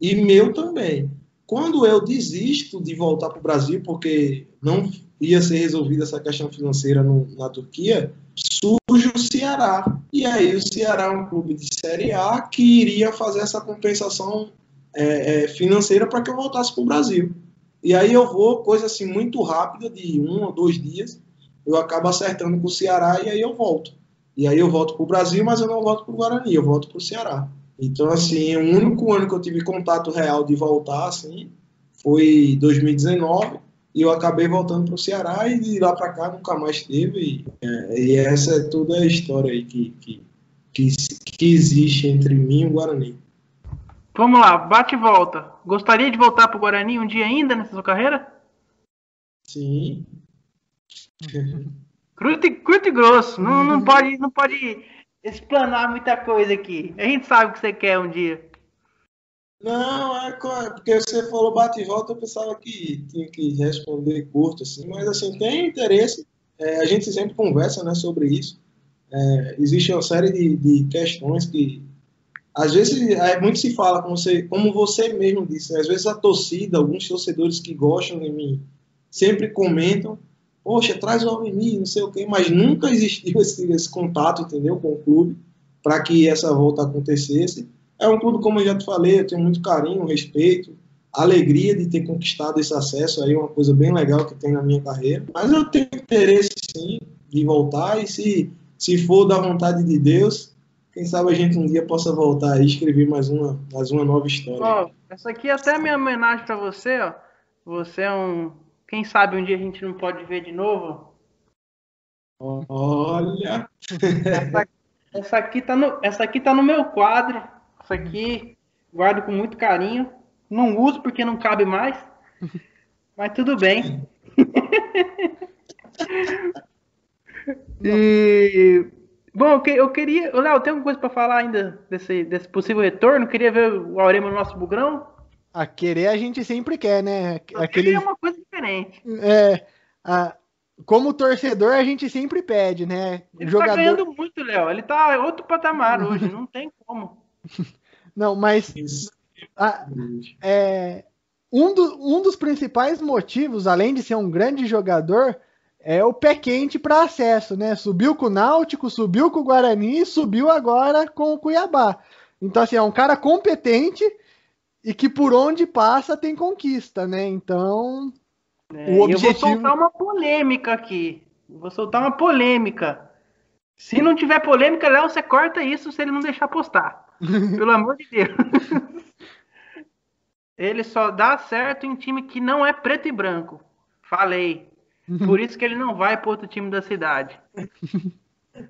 e meu também. Quando eu desisto de voltar para o Brasil, porque não ia ser resolvida essa questão financeira no, na Turquia, surge o Ceará. E aí o Ceará é um clube de Série A que iria fazer essa compensação é, é, financeira para que eu voltasse para o Brasil. E aí eu vou, coisa assim muito rápida, de um ou dois dias, eu acabo acertando com o Ceará e aí eu volto. E aí eu volto para o Brasil, mas eu não volto para o Guarani, eu volto para o Ceará. Então, assim, o único ano que eu tive contato real de voltar, assim, foi 2019 e eu acabei voltando para o Ceará e de lá para cá nunca mais teve. E, é, e, essa é toda a história aí que, que, que, que, existe entre mim e o Guarani. Vamos lá, bate e volta. Gostaria de voltar para o Guarani um dia ainda nessa sua carreira? Sim. Curto e, curto e grosso. Não, não, pode, não pode explanar muita coisa aqui. A gente sabe o que você quer um dia. Não, é, porque você falou bate e volta, eu pensava que tinha que responder curto, assim, mas assim, tem interesse, é, a gente sempre conversa né, sobre isso. É, existe uma série de, de, questões que às vezes é, muito se fala, como você, como você mesmo disse, né, às vezes a torcida, alguns torcedores que gostam de mim, sempre comentam poxa, traz o Almini, não sei o quê, mas nunca existiu esse, esse contato, entendeu, com o clube, para que essa volta acontecesse. É um clube, como eu já te falei, eu tenho muito carinho, respeito, alegria de ter conquistado esse acesso aí, uma coisa bem legal que tem na minha carreira. Mas eu tenho interesse, sim, de voltar, e se, se for da vontade de Deus, quem sabe a gente um dia possa voltar e escrever mais uma, mais uma nova história. Ó, essa aqui é até minha homenagem para você, ó. Você é um quem sabe um dia a gente não pode ver de novo? Olha! Essa, essa, aqui tá no, essa aqui tá no meu quadro. Essa aqui guardo com muito carinho. Não uso porque não cabe mais. Mas tudo bem. e bom, eu queria, Léo, tem alguma coisa para falar ainda desse, desse possível retorno? Queria ver o Aurema no nosso bugrão. A querer a gente sempre quer, né? Aquele... é uma coisa diferente. É. A... como torcedor, a gente sempre pede, né? Ele tá Jogador... tá ganhando muito, Léo. Ele tá outro patamar hoje, não tem como. Não, mas a, é, um, do, um dos principais motivos, além de ser um grande jogador, é o pé quente para acesso, né? Subiu com o Náutico, subiu com o Guarani, subiu agora com o Cuiabá. Então, assim, é um cara competente e que por onde passa tem conquista, né? Então, é, o objetivo... Eu vou soltar uma polêmica aqui. Vou soltar uma polêmica. Se não tiver polêmica, Léo, você corta isso se ele não deixar postar. Pelo amor de Deus. ele só dá certo em time que não é preto e branco. Falei. Por isso que ele não vai para outro time da cidade.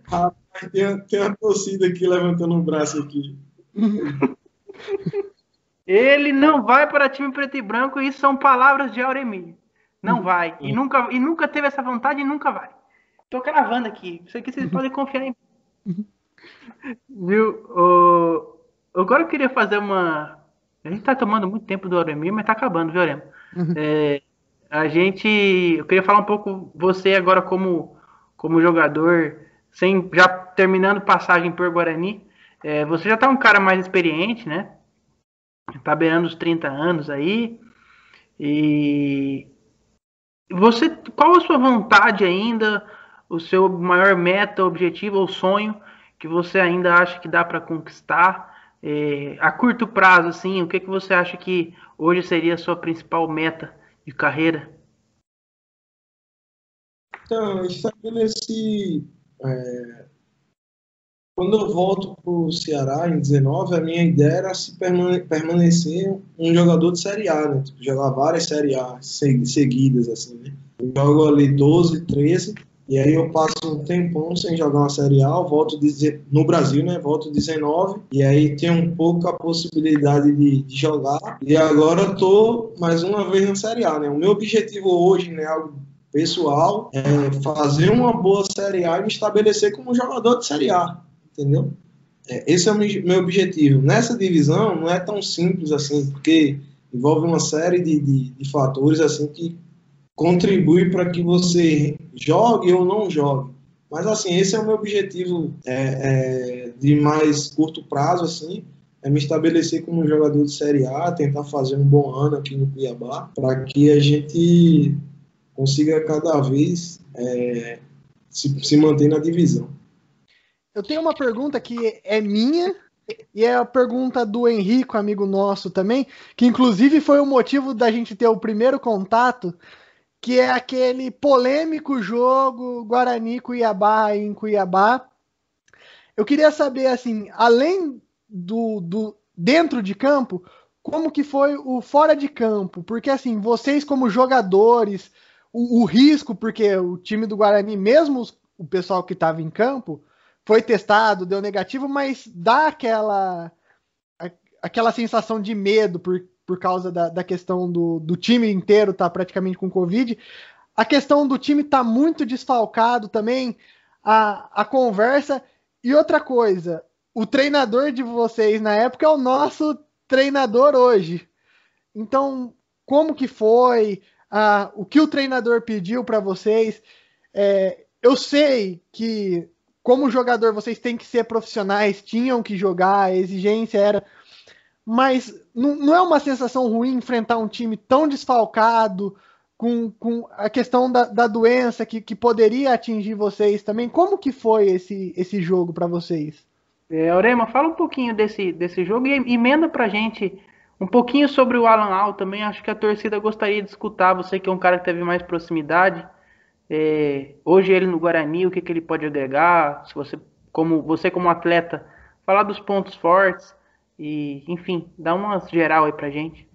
Rapaz, tem, tem uma torcida aqui levantando o um braço aqui. Ele não vai para time preto e branco e são palavras de Auremir. Não vai. E nunca, e nunca teve essa vontade e nunca vai. Tô gravando aqui. Isso aqui vocês podem confiar em mim. Viu? O... Agora eu queria fazer uma. A gente tá tomando muito tempo do Auremir, mas tá acabando, viu, Auremir? Uhum. É, a gente. Eu queria falar um pouco você agora como, como jogador, sem já terminando passagem por Guarani. É, você já tá um cara mais experiente, né? Tá beirando os 30 anos aí. E você, qual a sua vontade ainda, o seu maior meta, objetivo ou sonho que você ainda acha que dá para conquistar? É, a curto prazo, assim, o que, que você acha que hoje seria a sua principal meta de carreira? Então, estabeleci é, quando eu volto para o Ceará em 19, a minha ideia era se permane permanecer um jogador de Série A, né? Tipo, jogar várias Série A seguidas, assim, né? Eu jogo ali 12, 13, e aí eu passo um tempão sem jogar uma Série A, volto no Brasil, né? Volto 19, e aí tem um pouco a possibilidade de, de jogar. E agora tô mais uma vez na Série A, né? O meu objetivo hoje, né? Algo pessoal, é fazer uma boa Série A e me estabelecer como jogador de Série A entendeu? É, esse é o meu objetivo. Nessa divisão não é tão simples assim, porque envolve uma série de, de, de fatores assim que contribui para que você jogue ou não jogue. Mas assim, esse é o meu objetivo é, é, de mais curto prazo, assim, é me estabelecer como jogador de Série A, tentar fazer um bom ano aqui no Cuiabá, para que a gente consiga cada vez é, se, se manter na divisão. Eu tenho uma pergunta que é minha e é a pergunta do Henrico, amigo nosso também, que inclusive foi o motivo da gente ter o primeiro contato, que é aquele polêmico jogo Guarani Cuiabá em Cuiabá. Eu queria saber assim, além do, do dentro de campo, como que foi o fora de campo? Porque assim, vocês como jogadores, o, o risco, porque o time do Guarani, mesmo os, o pessoal que estava em campo, foi testado, deu negativo, mas dá aquela aquela sensação de medo por, por causa da, da questão do, do time inteiro tá praticamente com Covid. A questão do time tá muito desfalcado também, a, a conversa. E outra coisa, o treinador de vocês na época é o nosso treinador hoje. Então, como que foi? Ah, o que o treinador pediu para vocês? É, eu sei que como jogador vocês têm que ser profissionais, tinham que jogar, a exigência era. Mas não, é uma sensação ruim enfrentar um time tão desfalcado, com, com a questão da, da doença que, que poderia atingir vocês também. Como que foi esse, esse jogo para vocês? É, Aurema, fala um pouquinho desse, desse jogo e emenda pra gente um pouquinho sobre o Alan Al também. Acho que a torcida gostaria de escutar. Você que é um cara que teve mais proximidade. É, hoje ele no Guarani, o que, que ele pode agregar? Se você, como você como atleta, falar dos pontos fortes e, enfim, dá uma geral aí pra gente.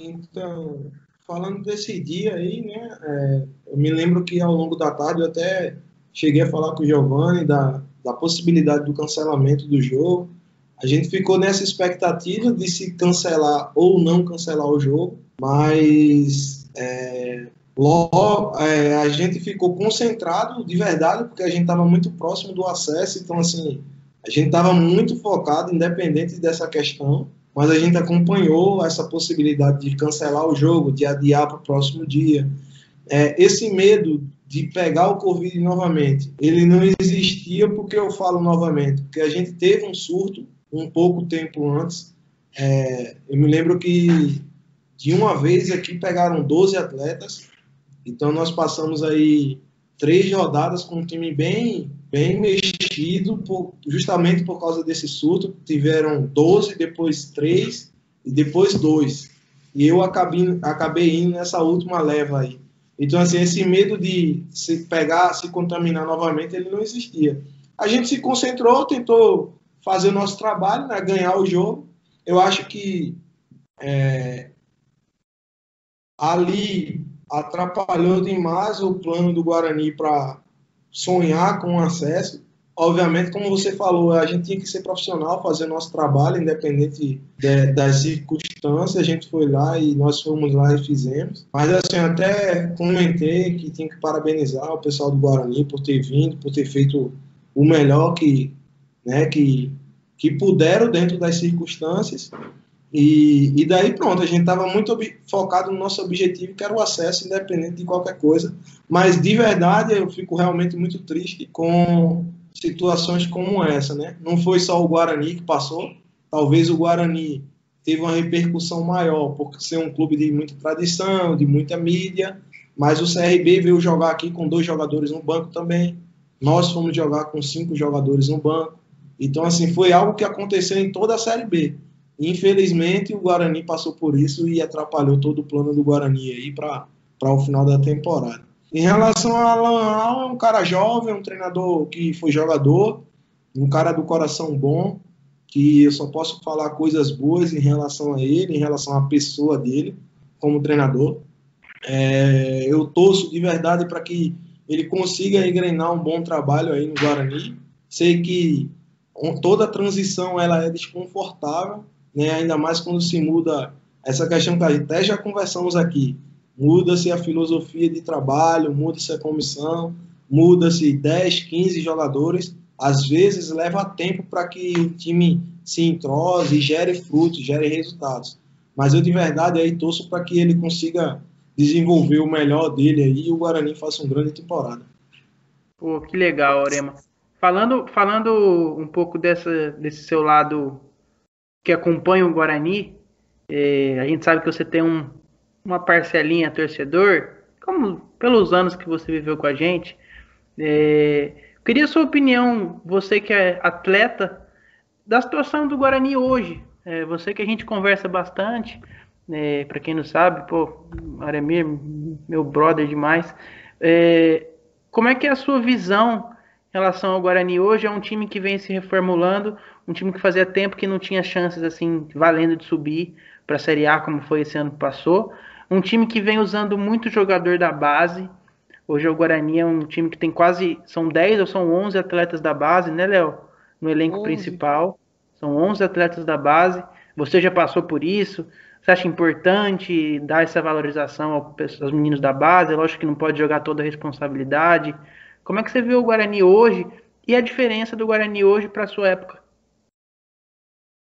Então, falando desse dia aí, né? É, eu me lembro que ao longo da tarde eu até cheguei a falar com o Giovanni da, da possibilidade do cancelamento do jogo. A gente ficou nessa expectativa de se cancelar ou não cancelar o jogo, mas é, Logo, é, a gente ficou concentrado de verdade, porque a gente estava muito próximo do acesso, então, assim, a gente estava muito focado, independente dessa questão, mas a gente acompanhou essa possibilidade de cancelar o jogo, de adiar para o próximo dia. é, esse medo de pegar o Covid novamente, ele não existia porque eu falo novamente, porque a gente teve um surto um pouco tempo antes. É, eu me lembro que de uma vez aqui pegaram 12 atletas, então nós passamos aí três rodadas com um time bem, bem mexido, por, justamente por causa desse surto. Tiveram 12, depois 3 e depois 2. E eu acabei, acabei indo nessa última leva aí. Então, assim, esse medo de se pegar, se contaminar novamente, ele não existia. A gente se concentrou, tentou fazer o nosso trabalho, né, ganhar o jogo. Eu acho que é, ali atrapalhou demais o plano do Guarani para sonhar com o acesso. Obviamente, como você falou, a gente tinha que ser profissional, fazer nosso trabalho, independente de, das circunstâncias. A gente foi lá e nós fomos lá e fizemos. Mas, assim, até comentei que tinha que parabenizar o pessoal do Guarani por ter vindo, por ter feito o melhor que, né, que, que puderam dentro das circunstâncias. E, e daí pronto, a gente estava muito focado no nosso objetivo, que era o acesso, independente de qualquer coisa. Mas de verdade eu fico realmente muito triste com situações como essa, né? Não foi só o Guarani que passou, talvez o Guarani teve uma repercussão maior por ser um clube de muita tradição, de muita mídia, mas o CRB veio jogar aqui com dois jogadores no banco também. Nós fomos jogar com cinco jogadores no banco. Então, assim, foi algo que aconteceu em toda a Série B. Infelizmente, o Guarani passou por isso e atrapalhou todo o plano do Guarani aí para o final da temporada. Em relação a Alan Al, é um cara jovem, um treinador que foi jogador, um cara do coração bom, que eu só posso falar coisas boas em relação a ele, em relação à pessoa dele como treinador. É, eu torço de verdade para que ele consiga engrenar um bom trabalho aí no Guarani. Sei que toda transição ela é desconfortável, né? ainda mais quando se muda essa questão que até já conversamos aqui. Muda-se a filosofia de trabalho, muda-se a comissão, muda-se 10, 15 jogadores. Às vezes leva tempo para que o time se entrose e gere frutos, gere resultados. Mas eu de verdade aí torço para que ele consiga desenvolver o melhor dele aí e o Guarani faça uma grande temporada. Pô, que legal, Orema. Falando, falando um pouco dessa, desse seu lado que acompanha o Guarani, é, a gente sabe que você tem um, uma parcelinha torcedor, como pelos anos que você viveu com a gente. É, queria sua opinião, você que é atleta, da situação do Guarani hoje. É, você que a gente conversa bastante, é, para quem não sabe, pô, Aremir, meu brother demais. É, como é que é a sua visão em relação ao Guarani hoje? É um time que vem se reformulando, um time que fazia tempo que não tinha chances assim valendo de subir para a Série A como foi esse ano que passou. Um time que vem usando muito jogador da base. Hoje o Guarani é um time que tem quase são 10 ou são 11 atletas da base, né, Léo? No elenco 11. principal. São 11 atletas da base. Você já passou por isso? Você acha importante dar essa valorização aos meninos da base? É lógico que não pode jogar toda a responsabilidade. Como é que você vê o Guarani hoje e a diferença do Guarani hoje para a sua época?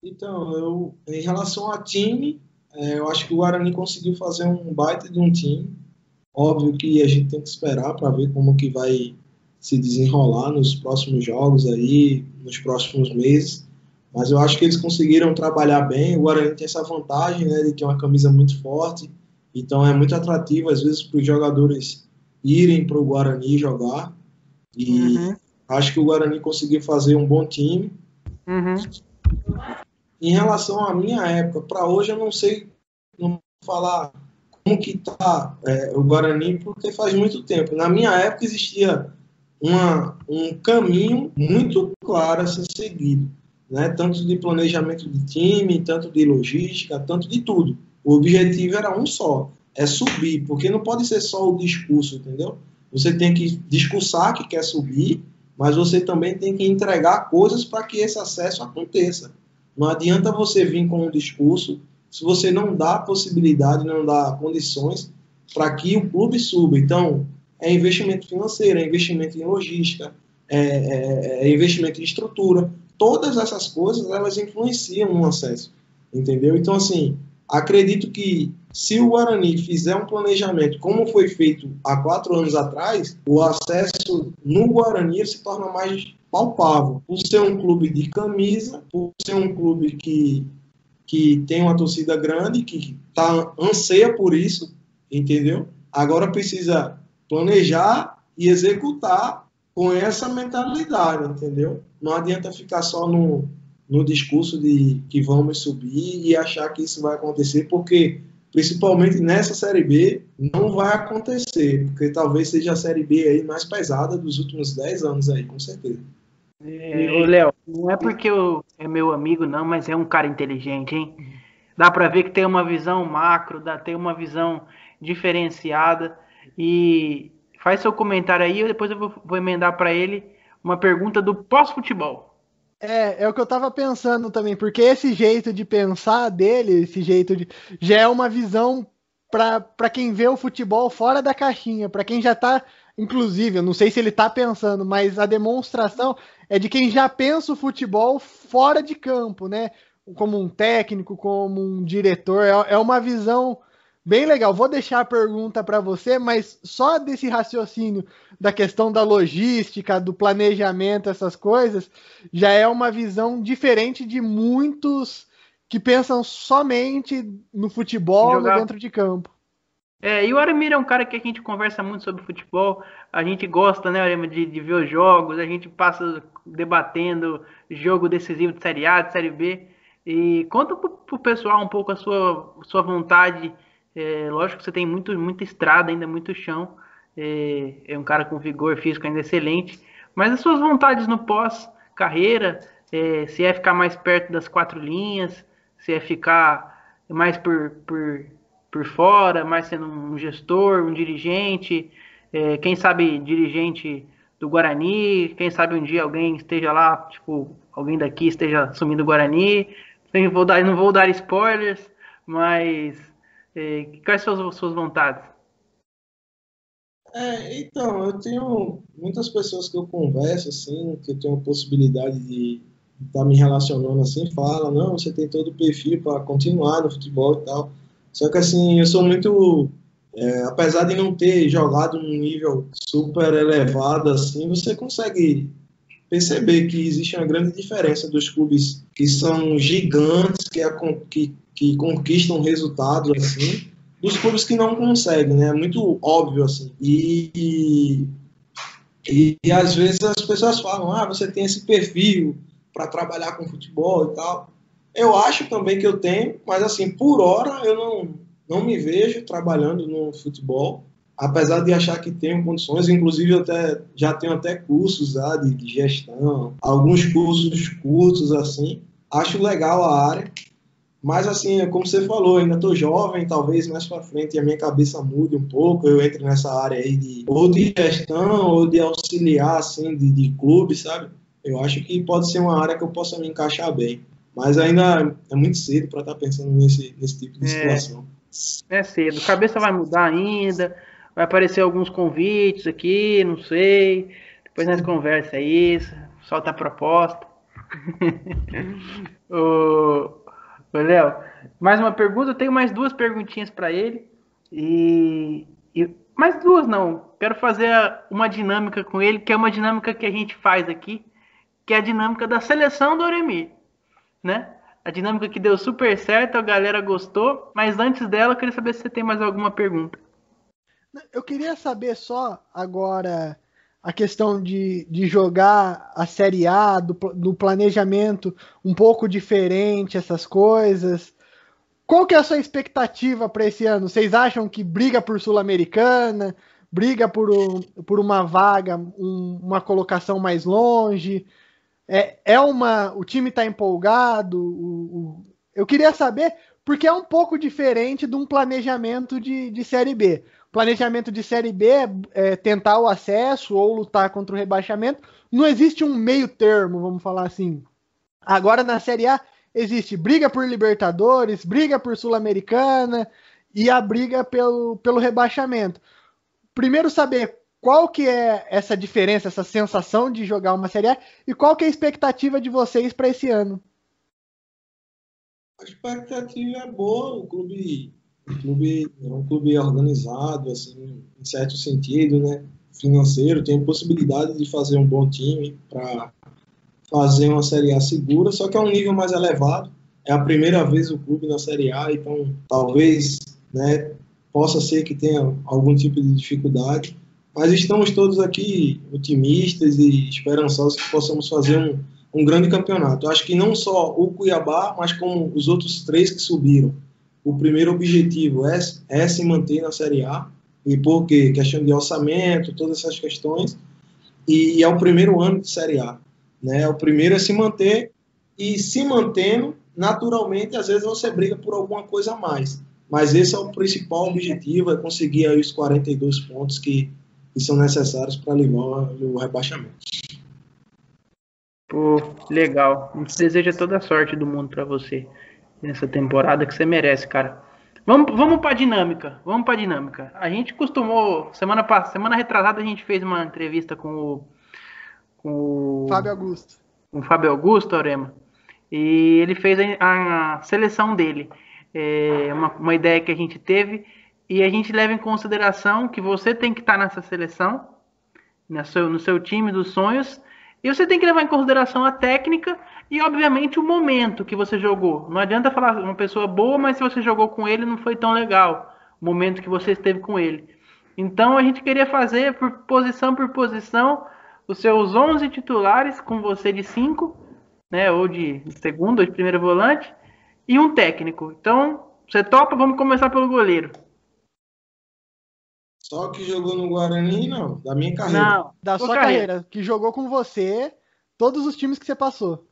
Então, eu, em relação a time, é, eu acho que o Guarani conseguiu fazer um baita de um time. Óbvio que a gente tem que esperar para ver como que vai se desenrolar nos próximos jogos aí, nos próximos meses. Mas eu acho que eles conseguiram trabalhar bem. O Guarani tem essa vantagem, né, de ter uma camisa muito forte. Então é muito atrativo às vezes para os jogadores irem para o Guarani jogar. E uhum. acho que o Guarani conseguiu fazer um bom time. Uhum. Em relação à minha época, para hoje eu não sei não falar como que está é, o Guarani, porque faz muito tempo. Na minha época existia uma, um caminho muito claro a ser seguido, né? tanto de planejamento de time, tanto de logística, tanto de tudo. O objetivo era um só, é subir, porque não pode ser só o discurso, entendeu? Você tem que discursar que quer subir, mas você também tem que entregar coisas para que esse acesso aconteça. Não adianta você vir com um discurso se você não dá possibilidade, não dá condições para que o clube suba. Então, é investimento financeiro, é investimento em logística, é, é, é investimento em estrutura. Todas essas coisas, elas influenciam no acesso, entendeu? Então, assim, acredito que se o Guarani fizer um planejamento como foi feito há quatro anos atrás, o acesso no Guarani se torna mais palpável. Por ser um clube de camisa, por ser um clube que, que tem uma torcida grande, que tá, anseia por isso, entendeu? Agora precisa planejar e executar com essa mentalidade, entendeu? Não adianta ficar só no, no discurso de que vamos subir e achar que isso vai acontecer, porque principalmente nessa Série B não vai acontecer, porque talvez seja a Série B aí mais pesada dos últimos 10 anos aí, com certeza. É, ô Léo, não é porque eu, é meu amigo não, mas é um cara inteligente, hein? Dá para ver que tem uma visão macro, dá, tem uma visão diferenciada e faz seu comentário aí, depois eu vou, vou emendar para ele uma pergunta do pós-futebol. É, é o que eu tava pensando também, porque esse jeito de pensar dele, esse jeito de. já é uma visão para quem vê o futebol fora da caixinha, para quem já tá. Inclusive, eu não sei se ele tá pensando, mas a demonstração é de quem já pensa o futebol fora de campo, né? Como um técnico, como um diretor. É, é uma visão Bem legal. Vou deixar a pergunta para você, mas só desse raciocínio da questão da logística, do planejamento, essas coisas, já é uma visão diferente de muitos que pensam somente no futebol, no dentro de campo. É, e o Aramir é um cara que a gente conversa muito sobre futebol, a gente gosta, né, Aramir, de, de ver os jogos, a gente passa debatendo jogo decisivo de Série A, de Série B. E conta pro, pro pessoal um pouco a sua, sua vontade é, lógico que você tem muito, muita estrada, ainda muito chão. É, é, um cara com vigor físico ainda excelente. Mas as suas vontades no pós-carreira, é, se é ficar mais perto das quatro linhas, se é ficar mais por, por, por fora, mais sendo um gestor, um dirigente, é, quem sabe dirigente do Guarani, quem sabe um dia alguém esteja lá, tipo, alguém daqui esteja assumindo o Guarani. Não vou dar, não vou dar spoilers, mas é, quais são as suas vontades? É, então, eu tenho muitas pessoas que eu converso, assim, que eu tenho a possibilidade de estar tá me relacionando assim, fala, não, você tem todo o perfil para continuar no futebol e tal. Só que assim, eu sou muito, é, apesar de não ter jogado num nível super elevado assim, você consegue perceber que existe uma grande diferença dos clubes que são gigantes, que, que que conquistam resultados assim, dos clubes que não conseguem, né? É muito óbvio assim. E, e, e às vezes as pessoas falam: "Ah, você tem esse perfil para trabalhar com futebol e tal". Eu acho também que eu tenho, mas assim, por hora eu não não me vejo trabalhando no futebol, apesar de achar que tenho condições, inclusive até já tenho até cursos já de, de gestão, alguns cursos curtos assim. Acho legal a área, mas assim, é como você falou, ainda estou jovem, talvez mais para frente a minha cabeça mude um pouco, eu entre nessa área aí de ou de gestão ou de auxiliar assim de, de clube, sabe? Eu acho que pode ser uma área que eu possa me encaixar bem. Mas ainda é muito cedo para estar tá pensando nesse, nesse tipo de é, situação. É cedo. Cabeça vai mudar ainda. Vai aparecer alguns convites aqui, não sei. Depois nós conversa isso. Solta a proposta. o... Oi, Léo. Mais uma pergunta, eu tenho mais duas perguntinhas para ele. E, e, mais duas não. Quero fazer uma dinâmica com ele, que é uma dinâmica que a gente faz aqui, que é a dinâmica da seleção do Oremi, né? A dinâmica que deu super certo, a galera gostou, mas antes dela, eu queria saber se você tem mais alguma pergunta. Eu queria saber só agora a questão de, de jogar a Série A, do, do planejamento um pouco diferente, essas coisas. Qual que é a sua expectativa para esse ano? Vocês acham que briga por Sul-Americana, briga por, um, por uma vaga, um, uma colocação mais longe? É, é uma. O time está empolgado? O, o, eu queria saber, porque é um pouco diferente de um planejamento de, de Série B planejamento de Série B é, é, tentar o acesso ou lutar contra o rebaixamento. Não existe um meio termo, vamos falar assim. Agora na Série A existe briga por Libertadores, briga por Sul-Americana e a briga pelo, pelo rebaixamento. Primeiro saber qual que é essa diferença, essa sensação de jogar uma Série A e qual que é a expectativa de vocês para esse ano. A expectativa é boa, o clube um clube, é um clube organizado, assim, em certo sentido, né? Financeiro, tem possibilidade de fazer um bom time para fazer uma Série A segura, só que é um nível mais elevado. É a primeira vez o clube na Série A, então talvez, né, possa ser que tenha algum tipo de dificuldade, mas estamos todos aqui otimistas e esperançosos que possamos fazer um, um grande campeonato. Eu acho que não só o Cuiabá, mas como os outros três que subiram. O primeiro objetivo é, é se manter na Série A, e porque questão de orçamento, todas essas questões, e é o primeiro ano de Série A. Né? O primeiro é se manter, e se mantendo, naturalmente, às vezes você briga por alguma coisa a mais. Mas esse é o principal objetivo, é conseguir aí os 42 pontos que, que são necessários para livrar o rebaixamento. Pô, legal. A gente deseja toda a sorte do mundo para você nessa temporada que você merece, cara. Vamos, vamos para dinâmica. Vamos para dinâmica. A gente costumou semana passada, semana retrasada a gente fez uma entrevista com o com o Fábio Augusto. Com o Fábio Augusto, Orema. E ele fez a, a seleção dele. É uma, uma ideia que a gente teve e a gente leva em consideração que você tem que estar nessa seleção, no seu, no seu time dos sonhos e você tem que levar em consideração a técnica e, obviamente, o momento que você jogou. Não adianta falar uma pessoa boa, mas se você jogou com ele não foi tão legal. O momento que você esteve com ele. Então, a gente queria fazer, por posição por posição, os seus 11 titulares, com você de 5, né, ou de segundo, ou de primeiro volante, e um técnico. Então, você topa? Vamos começar pelo goleiro. Só que jogou no Guarani, não. Da minha carreira. Não, da sua carreira. carreira. Que jogou com você todos os times que você passou.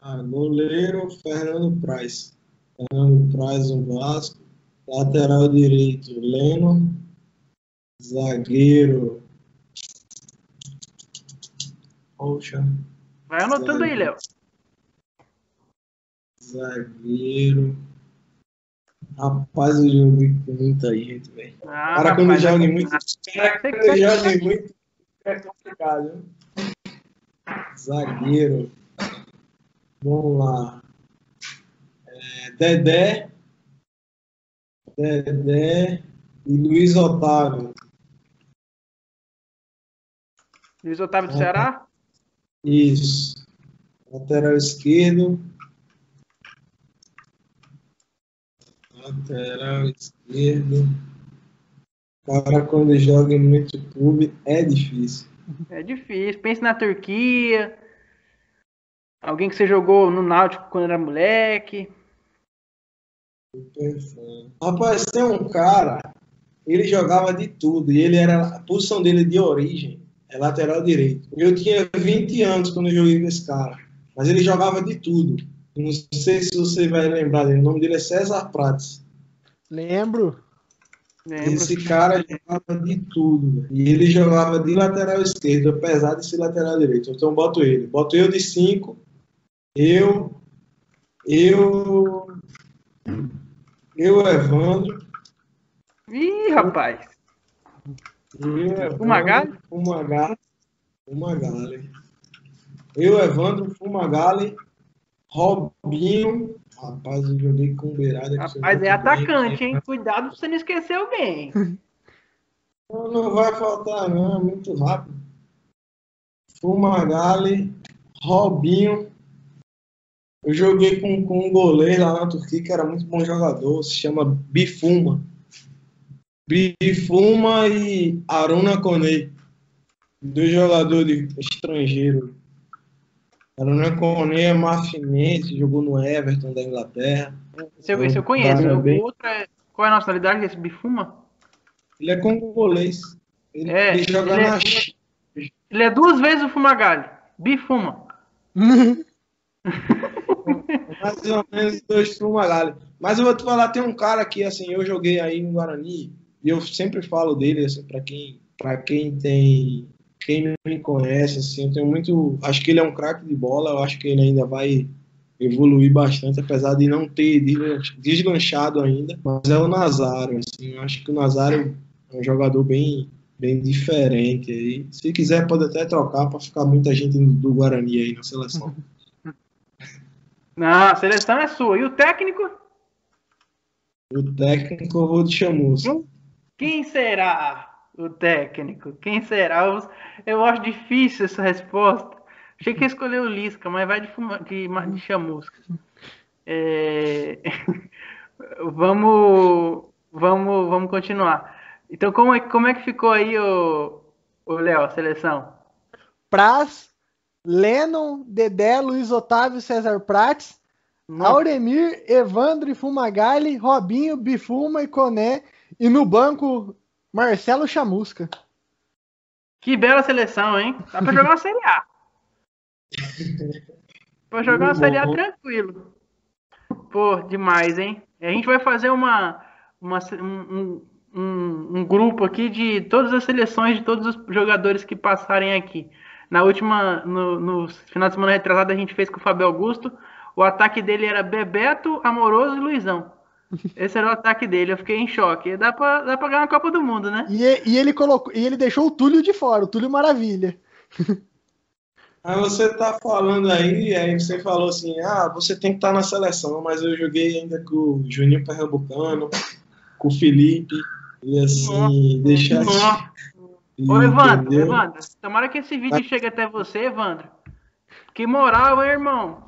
Ah, goleiro, Fernando Praz. Fernando Praz, o Vasco. Lateral direito, Leno. Zagueiro. Poxa. Vai anotando zagueiro. aí, Léo. Zagueiro. Rapaz, eu joguei com muita gente, velho. Ah, cara, quando joga muito. Cara, quando joga muito, é complicado. Zagueiro. Vamos lá. É, Dedé. Dedé e Luiz Otávio. Luiz Otávio do Ceará? Isso. Lateral esquerdo. Lateral esquerdo. Cara, quando joga em muito clube, é difícil. É difícil. Pense na Turquia. Alguém que você jogou no Náutico quando era moleque. Rapaz, tem um cara, ele jogava de tudo. E ele era. A posição dele de origem é lateral direito. Eu tinha 20 anos quando eu joguei com esse cara. Mas ele jogava de tudo. Não sei se você vai lembrar dele. O nome dele é César Prates. Lembro. Lembro. Esse cara jogava de tudo. E ele jogava de lateral esquerdo, apesar de ser lateral direito. Então boto ele. Boto eu de 5. Eu. Eu. Eu, Evandro. Ih, rapaz. Uma Fumagalli? Fumagalli. Eu, Evandro, Fumagalli Robinho. Rapaz, eu joguei com beirada. Rapaz, é atacante, bem, hein? Cuidado pra você não esquecer alguém. Não, não vai faltar, não. É muito rápido. Fumagalli, Robinho. Eu joguei com, com um goleiro lá na Turquia que era muito bom jogador. Se chama Bifuma. Bifuma e Aruna Konei. Dois jogadores estrangeiros. Aruna Kone é marfinense, jogou no Everton da Inglaterra. Esse eu, esse eu conheço. O outro é, qual é a nacionalidade desse Bifuma? Ele é congolês. Ele, é, ele joga ele é, na é, Ele é duas vezes o Fumagalli. Bifuma. Mais ou menos dois Fumagalli. Mas eu vou te falar, tem um cara que assim, eu joguei aí no Guarani, e eu sempre falo dele, assim, para quem, pra quem tem quem me conhece, assim, eu tenho muito. Acho que ele é um craque de bola, eu acho que ele ainda vai evoluir bastante, apesar de não ter deslanchado ainda. Mas é o Nazário, assim, eu acho que o Nazário é um jogador bem, bem diferente. Aí. Se quiser, pode até trocar para ficar muita gente do Guarani aí na seleção. Não, a seleção é sua. E o técnico? O técnico eu vou de chamusca. Quem será o técnico? Quem será? Eu, eu acho difícil essa resposta. Achei que ia escolher o Lisca, mas vai de, fuma, de, de chamusca. É... vamos, vamos, vamos continuar. Então, como é, como é que ficou aí o, o Léo, a seleção? Praz, Lennon, Dedé, Luiz Otávio, César Prates, Nossa. Auremir, Evandro e Fumagalli, Robinho, Bifuma e Coné. E no banco, Marcelo Chamusca. Que bela seleção, hein? Dá pra jogar uma Série A. pra jogar uma Série A tranquilo. Pô, demais, hein? A gente vai fazer uma, uma um, um, um, grupo aqui de todas as seleções de todos os jogadores que passarem aqui. Na última, no, no final de semana retrasada, a gente fez com o Fábio Augusto. O ataque dele era Bebeto, Amoroso e Luizão. Esse era o ataque dele, eu fiquei em choque. Dá pra, dá pra ganhar a Copa do Mundo, né? E, e, ele colocou, e ele deixou o Túlio de fora, o Túlio Maravilha. Aí você tá falando aí, aí você falou assim, ah, você tem que estar tá na seleção, mas eu joguei ainda com o Juninho Pernambucano, com o Felipe, e assim, Nossa. deixar Nossa. Ô, Evandro, Evandro, tomara que esse vídeo chegue até você, Evandro. Que moral, hein, irmão?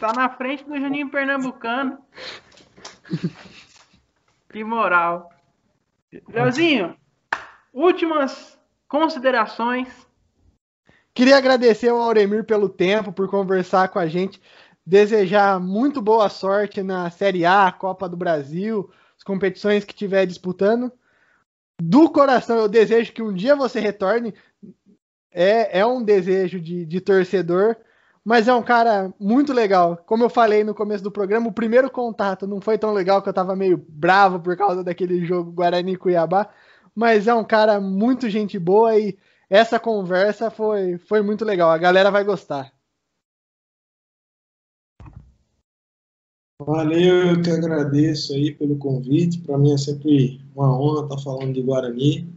Tá na frente do Juninho Pernambucano. Que moral. Leozinho, últimas considerações. Queria agradecer ao Auremir pelo tempo, por conversar com a gente. Desejar muito boa sorte na Série A, Copa do Brasil, as competições que estiver disputando. Do coração, eu desejo que um dia você retorne. É, é um desejo de, de torcedor mas é um cara muito legal. Como eu falei no começo do programa, o primeiro contato não foi tão legal que eu tava meio bravo por causa daquele jogo Guarani Cuiabá, mas é um cara muito gente boa e essa conversa foi, foi muito legal. A galera vai gostar. Valeu, eu que agradeço aí pelo convite. Para mim é sempre uma honra estar falando de Guarani.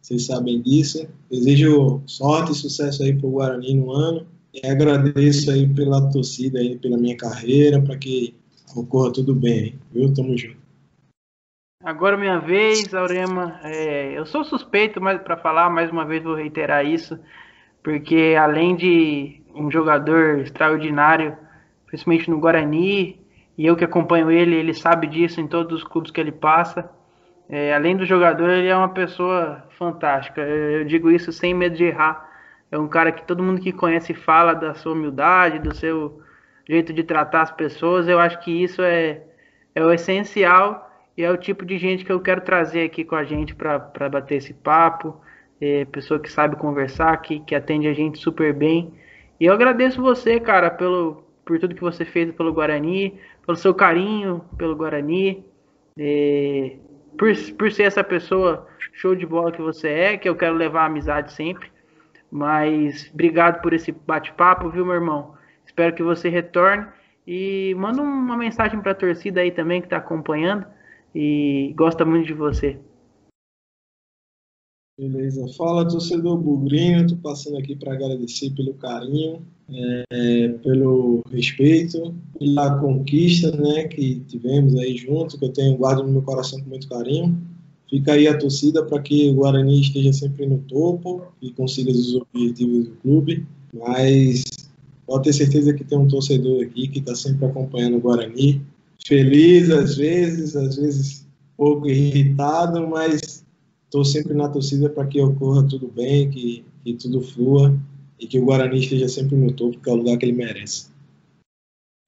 Vocês sabem disso. Desejo sorte e sucesso aí o Guarani no ano. E agradeço aí pela torcida aí, pela minha carreira, para que ocorra tudo bem, viu? Tamo junto. Agora minha vez, Aurema. É, eu sou suspeito para falar, mais uma vez vou reiterar isso, porque além de um jogador extraordinário, principalmente no Guarani, e eu que acompanho ele, ele sabe disso em todos os clubes que ele passa. É, além do jogador, ele é uma pessoa fantástica. Eu digo isso sem medo de errar é um cara que todo mundo que conhece fala da sua humildade, do seu jeito de tratar as pessoas. Eu acho que isso é, é o essencial e é o tipo de gente que eu quero trazer aqui com a gente para bater esse papo. É, pessoa que sabe conversar, que, que atende a gente super bem. E eu agradeço você, cara, pelo, por tudo que você fez pelo Guarani, pelo seu carinho pelo Guarani, é, por, por ser essa pessoa show de bola que você é, que eu quero levar amizade sempre. Mas obrigado por esse bate-papo, viu, meu irmão? Espero que você retorne e manda uma mensagem para a torcida aí também que está acompanhando e gosta muito de você. Beleza. Fala, torcedor Bugrinho. Estou passando aqui para agradecer pelo carinho, é, pelo respeito, pela conquista né, que tivemos aí junto, que eu tenho guardo no meu coração com muito carinho. Fica aí a torcida para que o Guarani esteja sempre no topo e consiga os objetivos do clube. Mas pode ter certeza que tem um torcedor aqui que está sempre acompanhando o Guarani. Feliz às vezes, às vezes pouco irritado, mas estou sempre na torcida para que ocorra tudo bem, que, que tudo flua e que o Guarani esteja sempre no topo, que é o lugar que ele merece.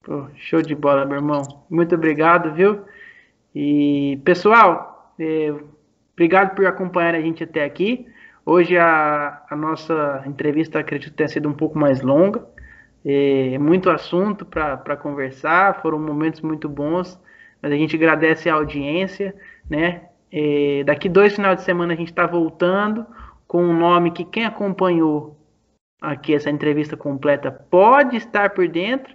Pô, show de bola, meu irmão. Muito obrigado, viu? E pessoal, eh, Obrigado por acompanhar a gente até aqui. Hoje a, a nossa entrevista acredito ter sido um pouco mais longa. É, muito assunto para conversar, foram momentos muito bons, mas a gente agradece a audiência, né? É, daqui dois finais de semana a gente está voltando com um nome que quem acompanhou aqui essa entrevista completa pode estar por dentro.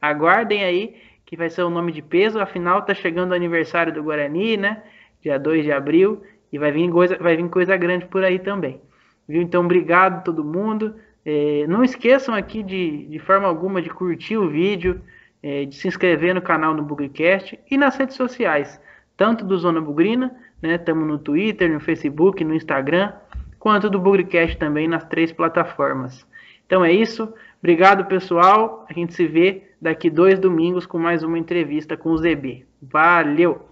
Aguardem aí que vai ser o um nome de peso. Afinal, está chegando o aniversário do Guarani, né? Dia 2 de abril. E vai vir coisa, vai vir coisa grande por aí também. Viu? Então, obrigado todo mundo. É, não esqueçam aqui de, de forma alguma de curtir o vídeo, é, de se inscrever no canal no Bugcast e nas redes sociais. tanto do Zona Bugrina, né? Estamos no Twitter, no Facebook, no Instagram, quanto do Bugricast também nas três plataformas. Então é isso. Obrigado, pessoal. A gente se vê daqui dois domingos com mais uma entrevista com o ZB. Valeu!